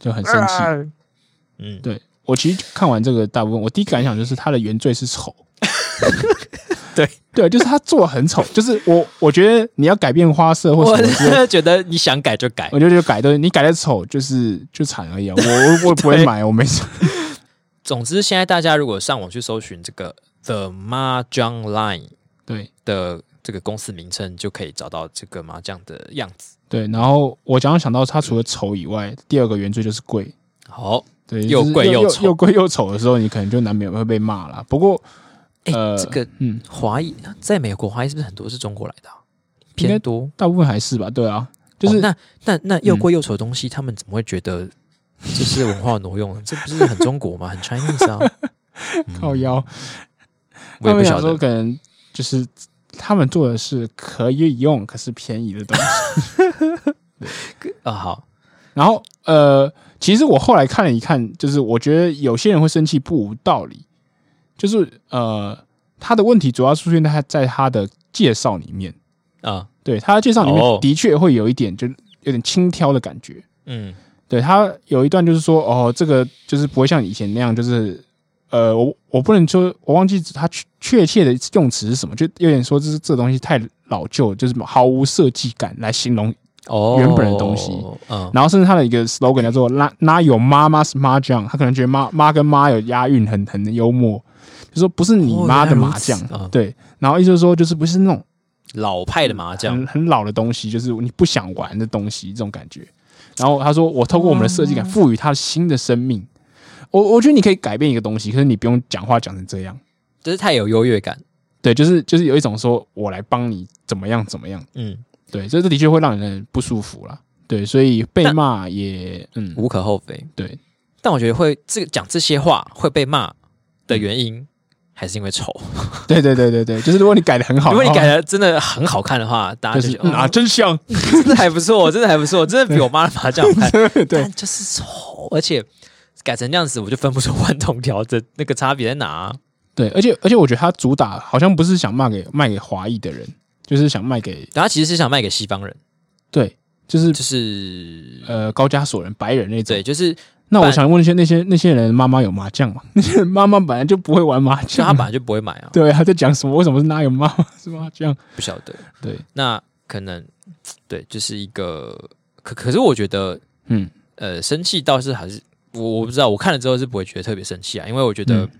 就很生气。嗯，对，我其实看完这个大部分，我第一感想就是他的原罪是丑。对 对，就是他做很丑，就是我我觉得你要改变花色或什么，我 觉得你想改就改，我觉得就改，对，你改的丑就是就惨而已。我我我不会买，我没事。总之，现在大家如果上网去搜寻这个 The Mahjong Line，对的这个公司名称，就可以找到这个麻将的样子。对，然后我刚刚想到，它除了丑以外，第二个原罪就是贵。好，对，又贵又丑，又贵又丑的时候，你可能就难免会被骂了。不过。呃，这个嗯，华裔在美国华裔是不是很多是中国来的？偏多，大部分还是吧？对啊，就是那那那又贵又丑的东西，他们怎么会觉得这是文化挪用？这不是很中国吗？很 Chinese 啊，靠腰。我也不晓得，可能就是他们做的是可以用，可是便宜的东西。啊，好。然后呃，其实我后来看了一看，就是我觉得有些人会生气不无道理。就是呃，他的问题主要出现在他在他的介绍里面。啊，对，他的介绍里面的确会有一点，就有点轻佻的感觉。嗯，对，他有一段就是说，哦，这个就是不会像以前那样，就是呃，我我不能说，我忘记他确切的用词是什么，就有点说这是这东西太老旧，就是毫无设计感来形容哦原本的东西。嗯，然后甚至他的一个 slogan 叫做“拉拉有妈妈是麻将”，他可能觉得妈妈跟妈有押韵，很很幽默。就说不是你妈的麻将，哦、对，然后意思是说就是不是那种老派的麻将，很很老的东西，就是你不想玩的东西，这种感觉。然后他说，我透过我们的设计感赋予它新的生命。我我觉得你可以改变一个东西，可是你不用讲话讲成这样，就是太有优越感。对，就是就是有一种说我来帮你怎么样怎么样。嗯，对，这这的确会让人不舒服啦。对，所以被骂也嗯无可厚非。对，但我觉得会这个讲这些话会被骂的原因，还是因为丑。对对对对对，就是如果你改的很好，如果你改的真的很好看的话，大家就觉得啊，真香，真的还不错，真的还不错，真的比我妈的麻将好看。对，就是丑，而且改成这样子，我就分不出万通条的那个差别在哪。对，而且而且我觉得他主打好像不是想卖给卖给华裔的人，就是想卖给，他其实是想卖给西方人。对，就是就是呃高加索人、白人那种。对，就是那我想问一下，那些那些人妈妈有麻将吗？那些人妈妈本来就不会玩麻将，他本来就不会买啊。对，他在讲什么？为什么是哪有妈妈是麻将？不晓得。对，那可能对，就是一个可可是我觉得，嗯呃，生气倒是还是我我不知道，我看了之后是不会觉得特别生气啊，因为我觉得。嗯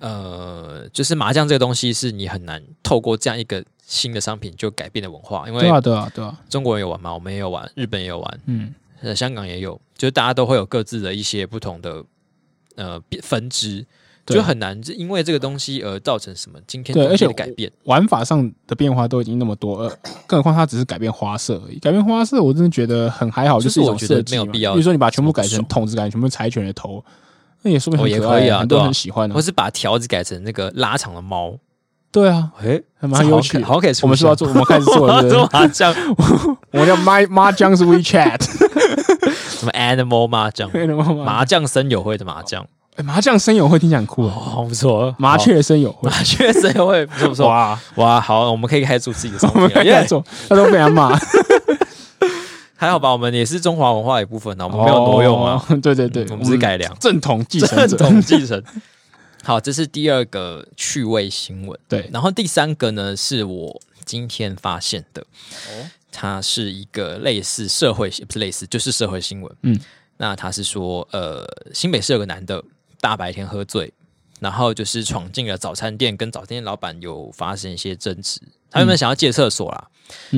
呃，就是麻将这个东西，是你很难透过这样一个新的商品就改变了文化。因为对啊，对啊，对啊，中国人有玩嘛，我们也有玩，日本也有玩，嗯，香港也有，就是大家都会有各自的一些不同的呃分支，就很难因为这个东西而造成什么今天对，而且改变玩法上的变化都已经那么多，呃，更何况它只是改变花色而已。改变花色，我真的觉得很还好，就是我觉得没有必要。比如说你把全部改成筒子，改全部柴犬的头。那也说不定也可以啊，很多人很喜欢。或是把条子改成那个拉长的猫，对啊，诶，还蛮有趣。好，可以。我们是要做，我们开始做了。麻将，我叫麻麻将是 WeChat，什么 Animal 麻将，麻将生友会的麻将。哎，麻将声友会听起来很酷哦，好不错。麻雀声友会，麻雀声友会不错不错。哇哇，好，我们可以开始做自己的商品，开始做，他都被人骂。还好吧，我们也是中华文化一部分呢，我们没有挪用啊。对对对，我们只是改良，正统继承，正统继承。好，这是第二个趣味新闻。对，然后第三个呢，是我今天发现的，哦它是一个类似社会，不是类似，就是社会新闻。嗯，那他是说，呃，新北市有个男的，大白天喝醉，然后就是闯进了早餐店，跟早餐店老板有发生一些争执。他原本想要借厕所啦，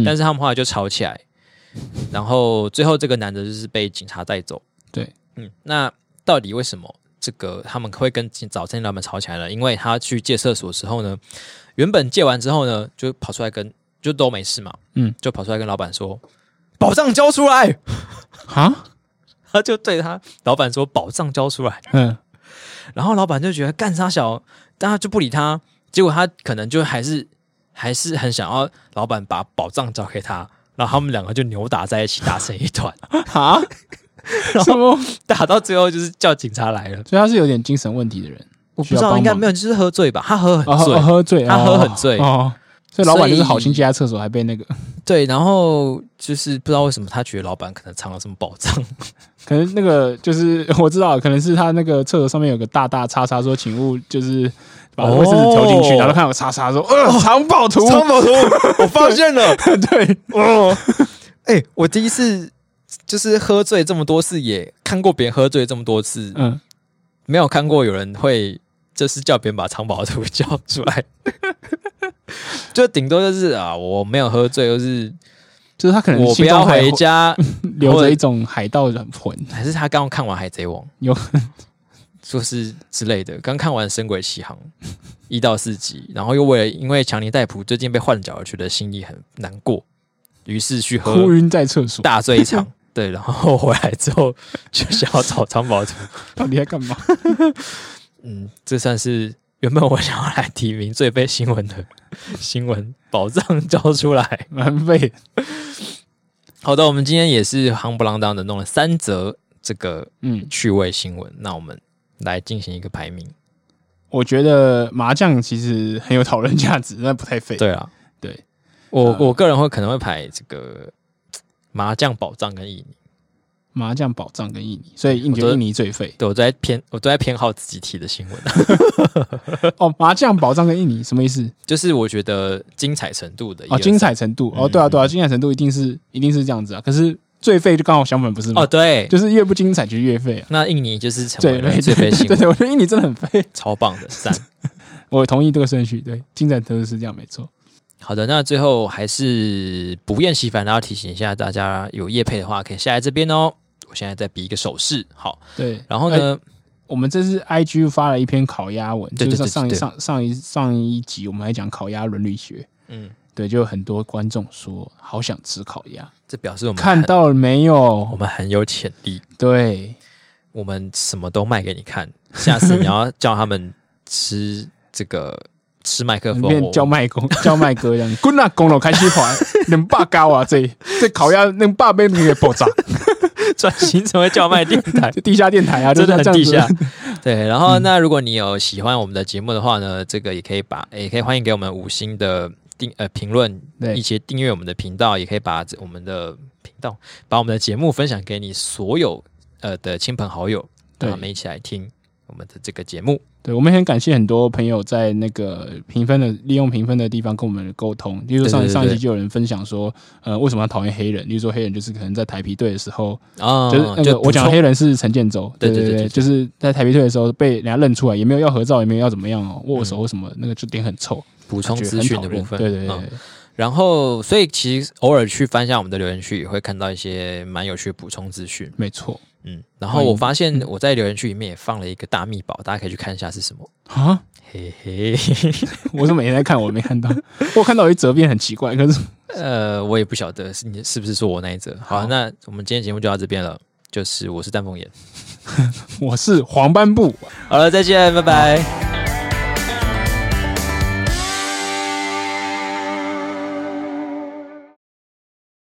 但是他们后来就吵起来。然后最后这个男的就是被警察带走。对，嗯，那到底为什么这个他们会跟早餐店老板吵起来了？因为他去借厕所的时候呢，原本借完之后呢，就跑出来跟就都没事嘛，嗯，就跑出来跟老板说：“宝藏交出来！” 啊，他就对他老板说：“宝藏交出来。”嗯，然后老板就觉得干啥小，但他就不理他。结果他可能就还是还是很想要老板把宝藏交给他。然后他们两个就扭打在一起，打成一团啊！然后打到最后就是叫警察来了，所以他是有点精神问题的人。我不知道，应该没有，就是喝醉吧？他喝很醉，喝醉，他喝很醉哦。所以老板就是好心借他厕所，还被那个 对。然后就是不知道为什么他觉得老板可能藏了什么宝藏，可能那个就是我知道，可能是他那个厕所上面有个大大叉叉，说请勿就是。把卫生纸投进去，然后看到叉叉，说：“呃，藏宝图，藏宝图，我发现了。”对，哦，哎，我第一次就是喝醉这么多次，也看过别人喝醉这么多次，嗯，没有看过有人会就是叫别人把藏宝图叫出来，就顶多就是啊，我没有喝醉，就是就是他可能我不要回家，留着一种海盗的魂，还是他刚刚看完《海贼王》有。就是之类的，刚看完《神鬼奇航》一到四集，然后又为了因为强尼戴普最近被换角而觉得心里很难过，于是去喝，哭晕在厕所，大醉一场。对，然后回来之后 就想要找藏宝图，到底在干嘛？嗯，这算是原本我想要来提名最废新闻的新闻，宝藏交出来，蛮废。好的，我们今天也是夯不啷当的弄了三则这个嗯趣味新闻，那我们。来进行一个排名，我觉得麻将其实很有讨论价值，但不太废。对啊，对我我个人会可能会排这个麻将宝藏跟印尼，麻将宝藏跟印尼，所以印尼印尼最废。对，我都在偏，我都在偏好自己提的新闻。哦，麻将宝藏跟印尼什么意思？就是我觉得精彩程度的哦，精彩程度哦，对啊，对啊，精彩程度一定是一定是这样子啊，可是。最废就刚好相反，不是吗？哦，对，就是越不精彩就越废啊。那印尼就是成为了最废新闻。对，对，我觉得印尼真的很废，超棒的赞。我同意这个顺序，对，精彩程度是这样，没错。好的，那最后还是不厌其烦然后提醒一下大家，有叶配的话可以下来这边哦。我现在在比一个手势，好，对。然后呢，欸、我们这是 IG 发了一篇烤鸭文，就是上上上一上一集我们还讲烤鸭伦理学，嗯，对，就有很多观众说好想吃烤鸭，这表示我们看到了没有？我们很有潜力，对，我们什么都卖给你看。下次你要叫他们吃这个。吃麦克风，叫麦公，叫麦哥这样。滚 啊，公路开始滑，两百高啊！这这烤鸭能霸被你给爆炸，转型成为叫卖电台，地下电台啊，真的很地下。对，然后那如果你有喜欢我们的节目的话呢，这个也可以把，也可以欢迎给我们五星的订呃评论，一些订阅我们的频道，也可以把我们的频道，把我们的节目分享给你所有呃的亲朋好友，让他们一起来听我们的这个节目。对，我们很感谢很多朋友在那个评分的利用评分的地方跟我们沟通。例如上上一集就有人分享说，呃，为什么要讨厌黑人？例如说黑人就是可能在台皮队的时候，啊，就是那个我讲的黑人是陈建州，对对对，就是在台皮队的时候被人家认出来，也没有要合照，也没有要怎么样哦，握手什么，那个就脸很臭。补充资讯的部分，对对对。然后，所以其实偶尔去翻一下我们的留言区，也会看到一些蛮有趣的补充资讯。没错。嗯，然后我发现我在留言区里面也放了一个大秘宝，大家可以去看一下是什么啊？嘿嘿，我是每天在看，我没看到，我看到有一则变很奇怪，可是呃，我也不晓得是你是不是说我那一则。好，那我们今天节目就到这边了，就是我是丹凤眼，我是黄斑布，好了，再见，拜拜。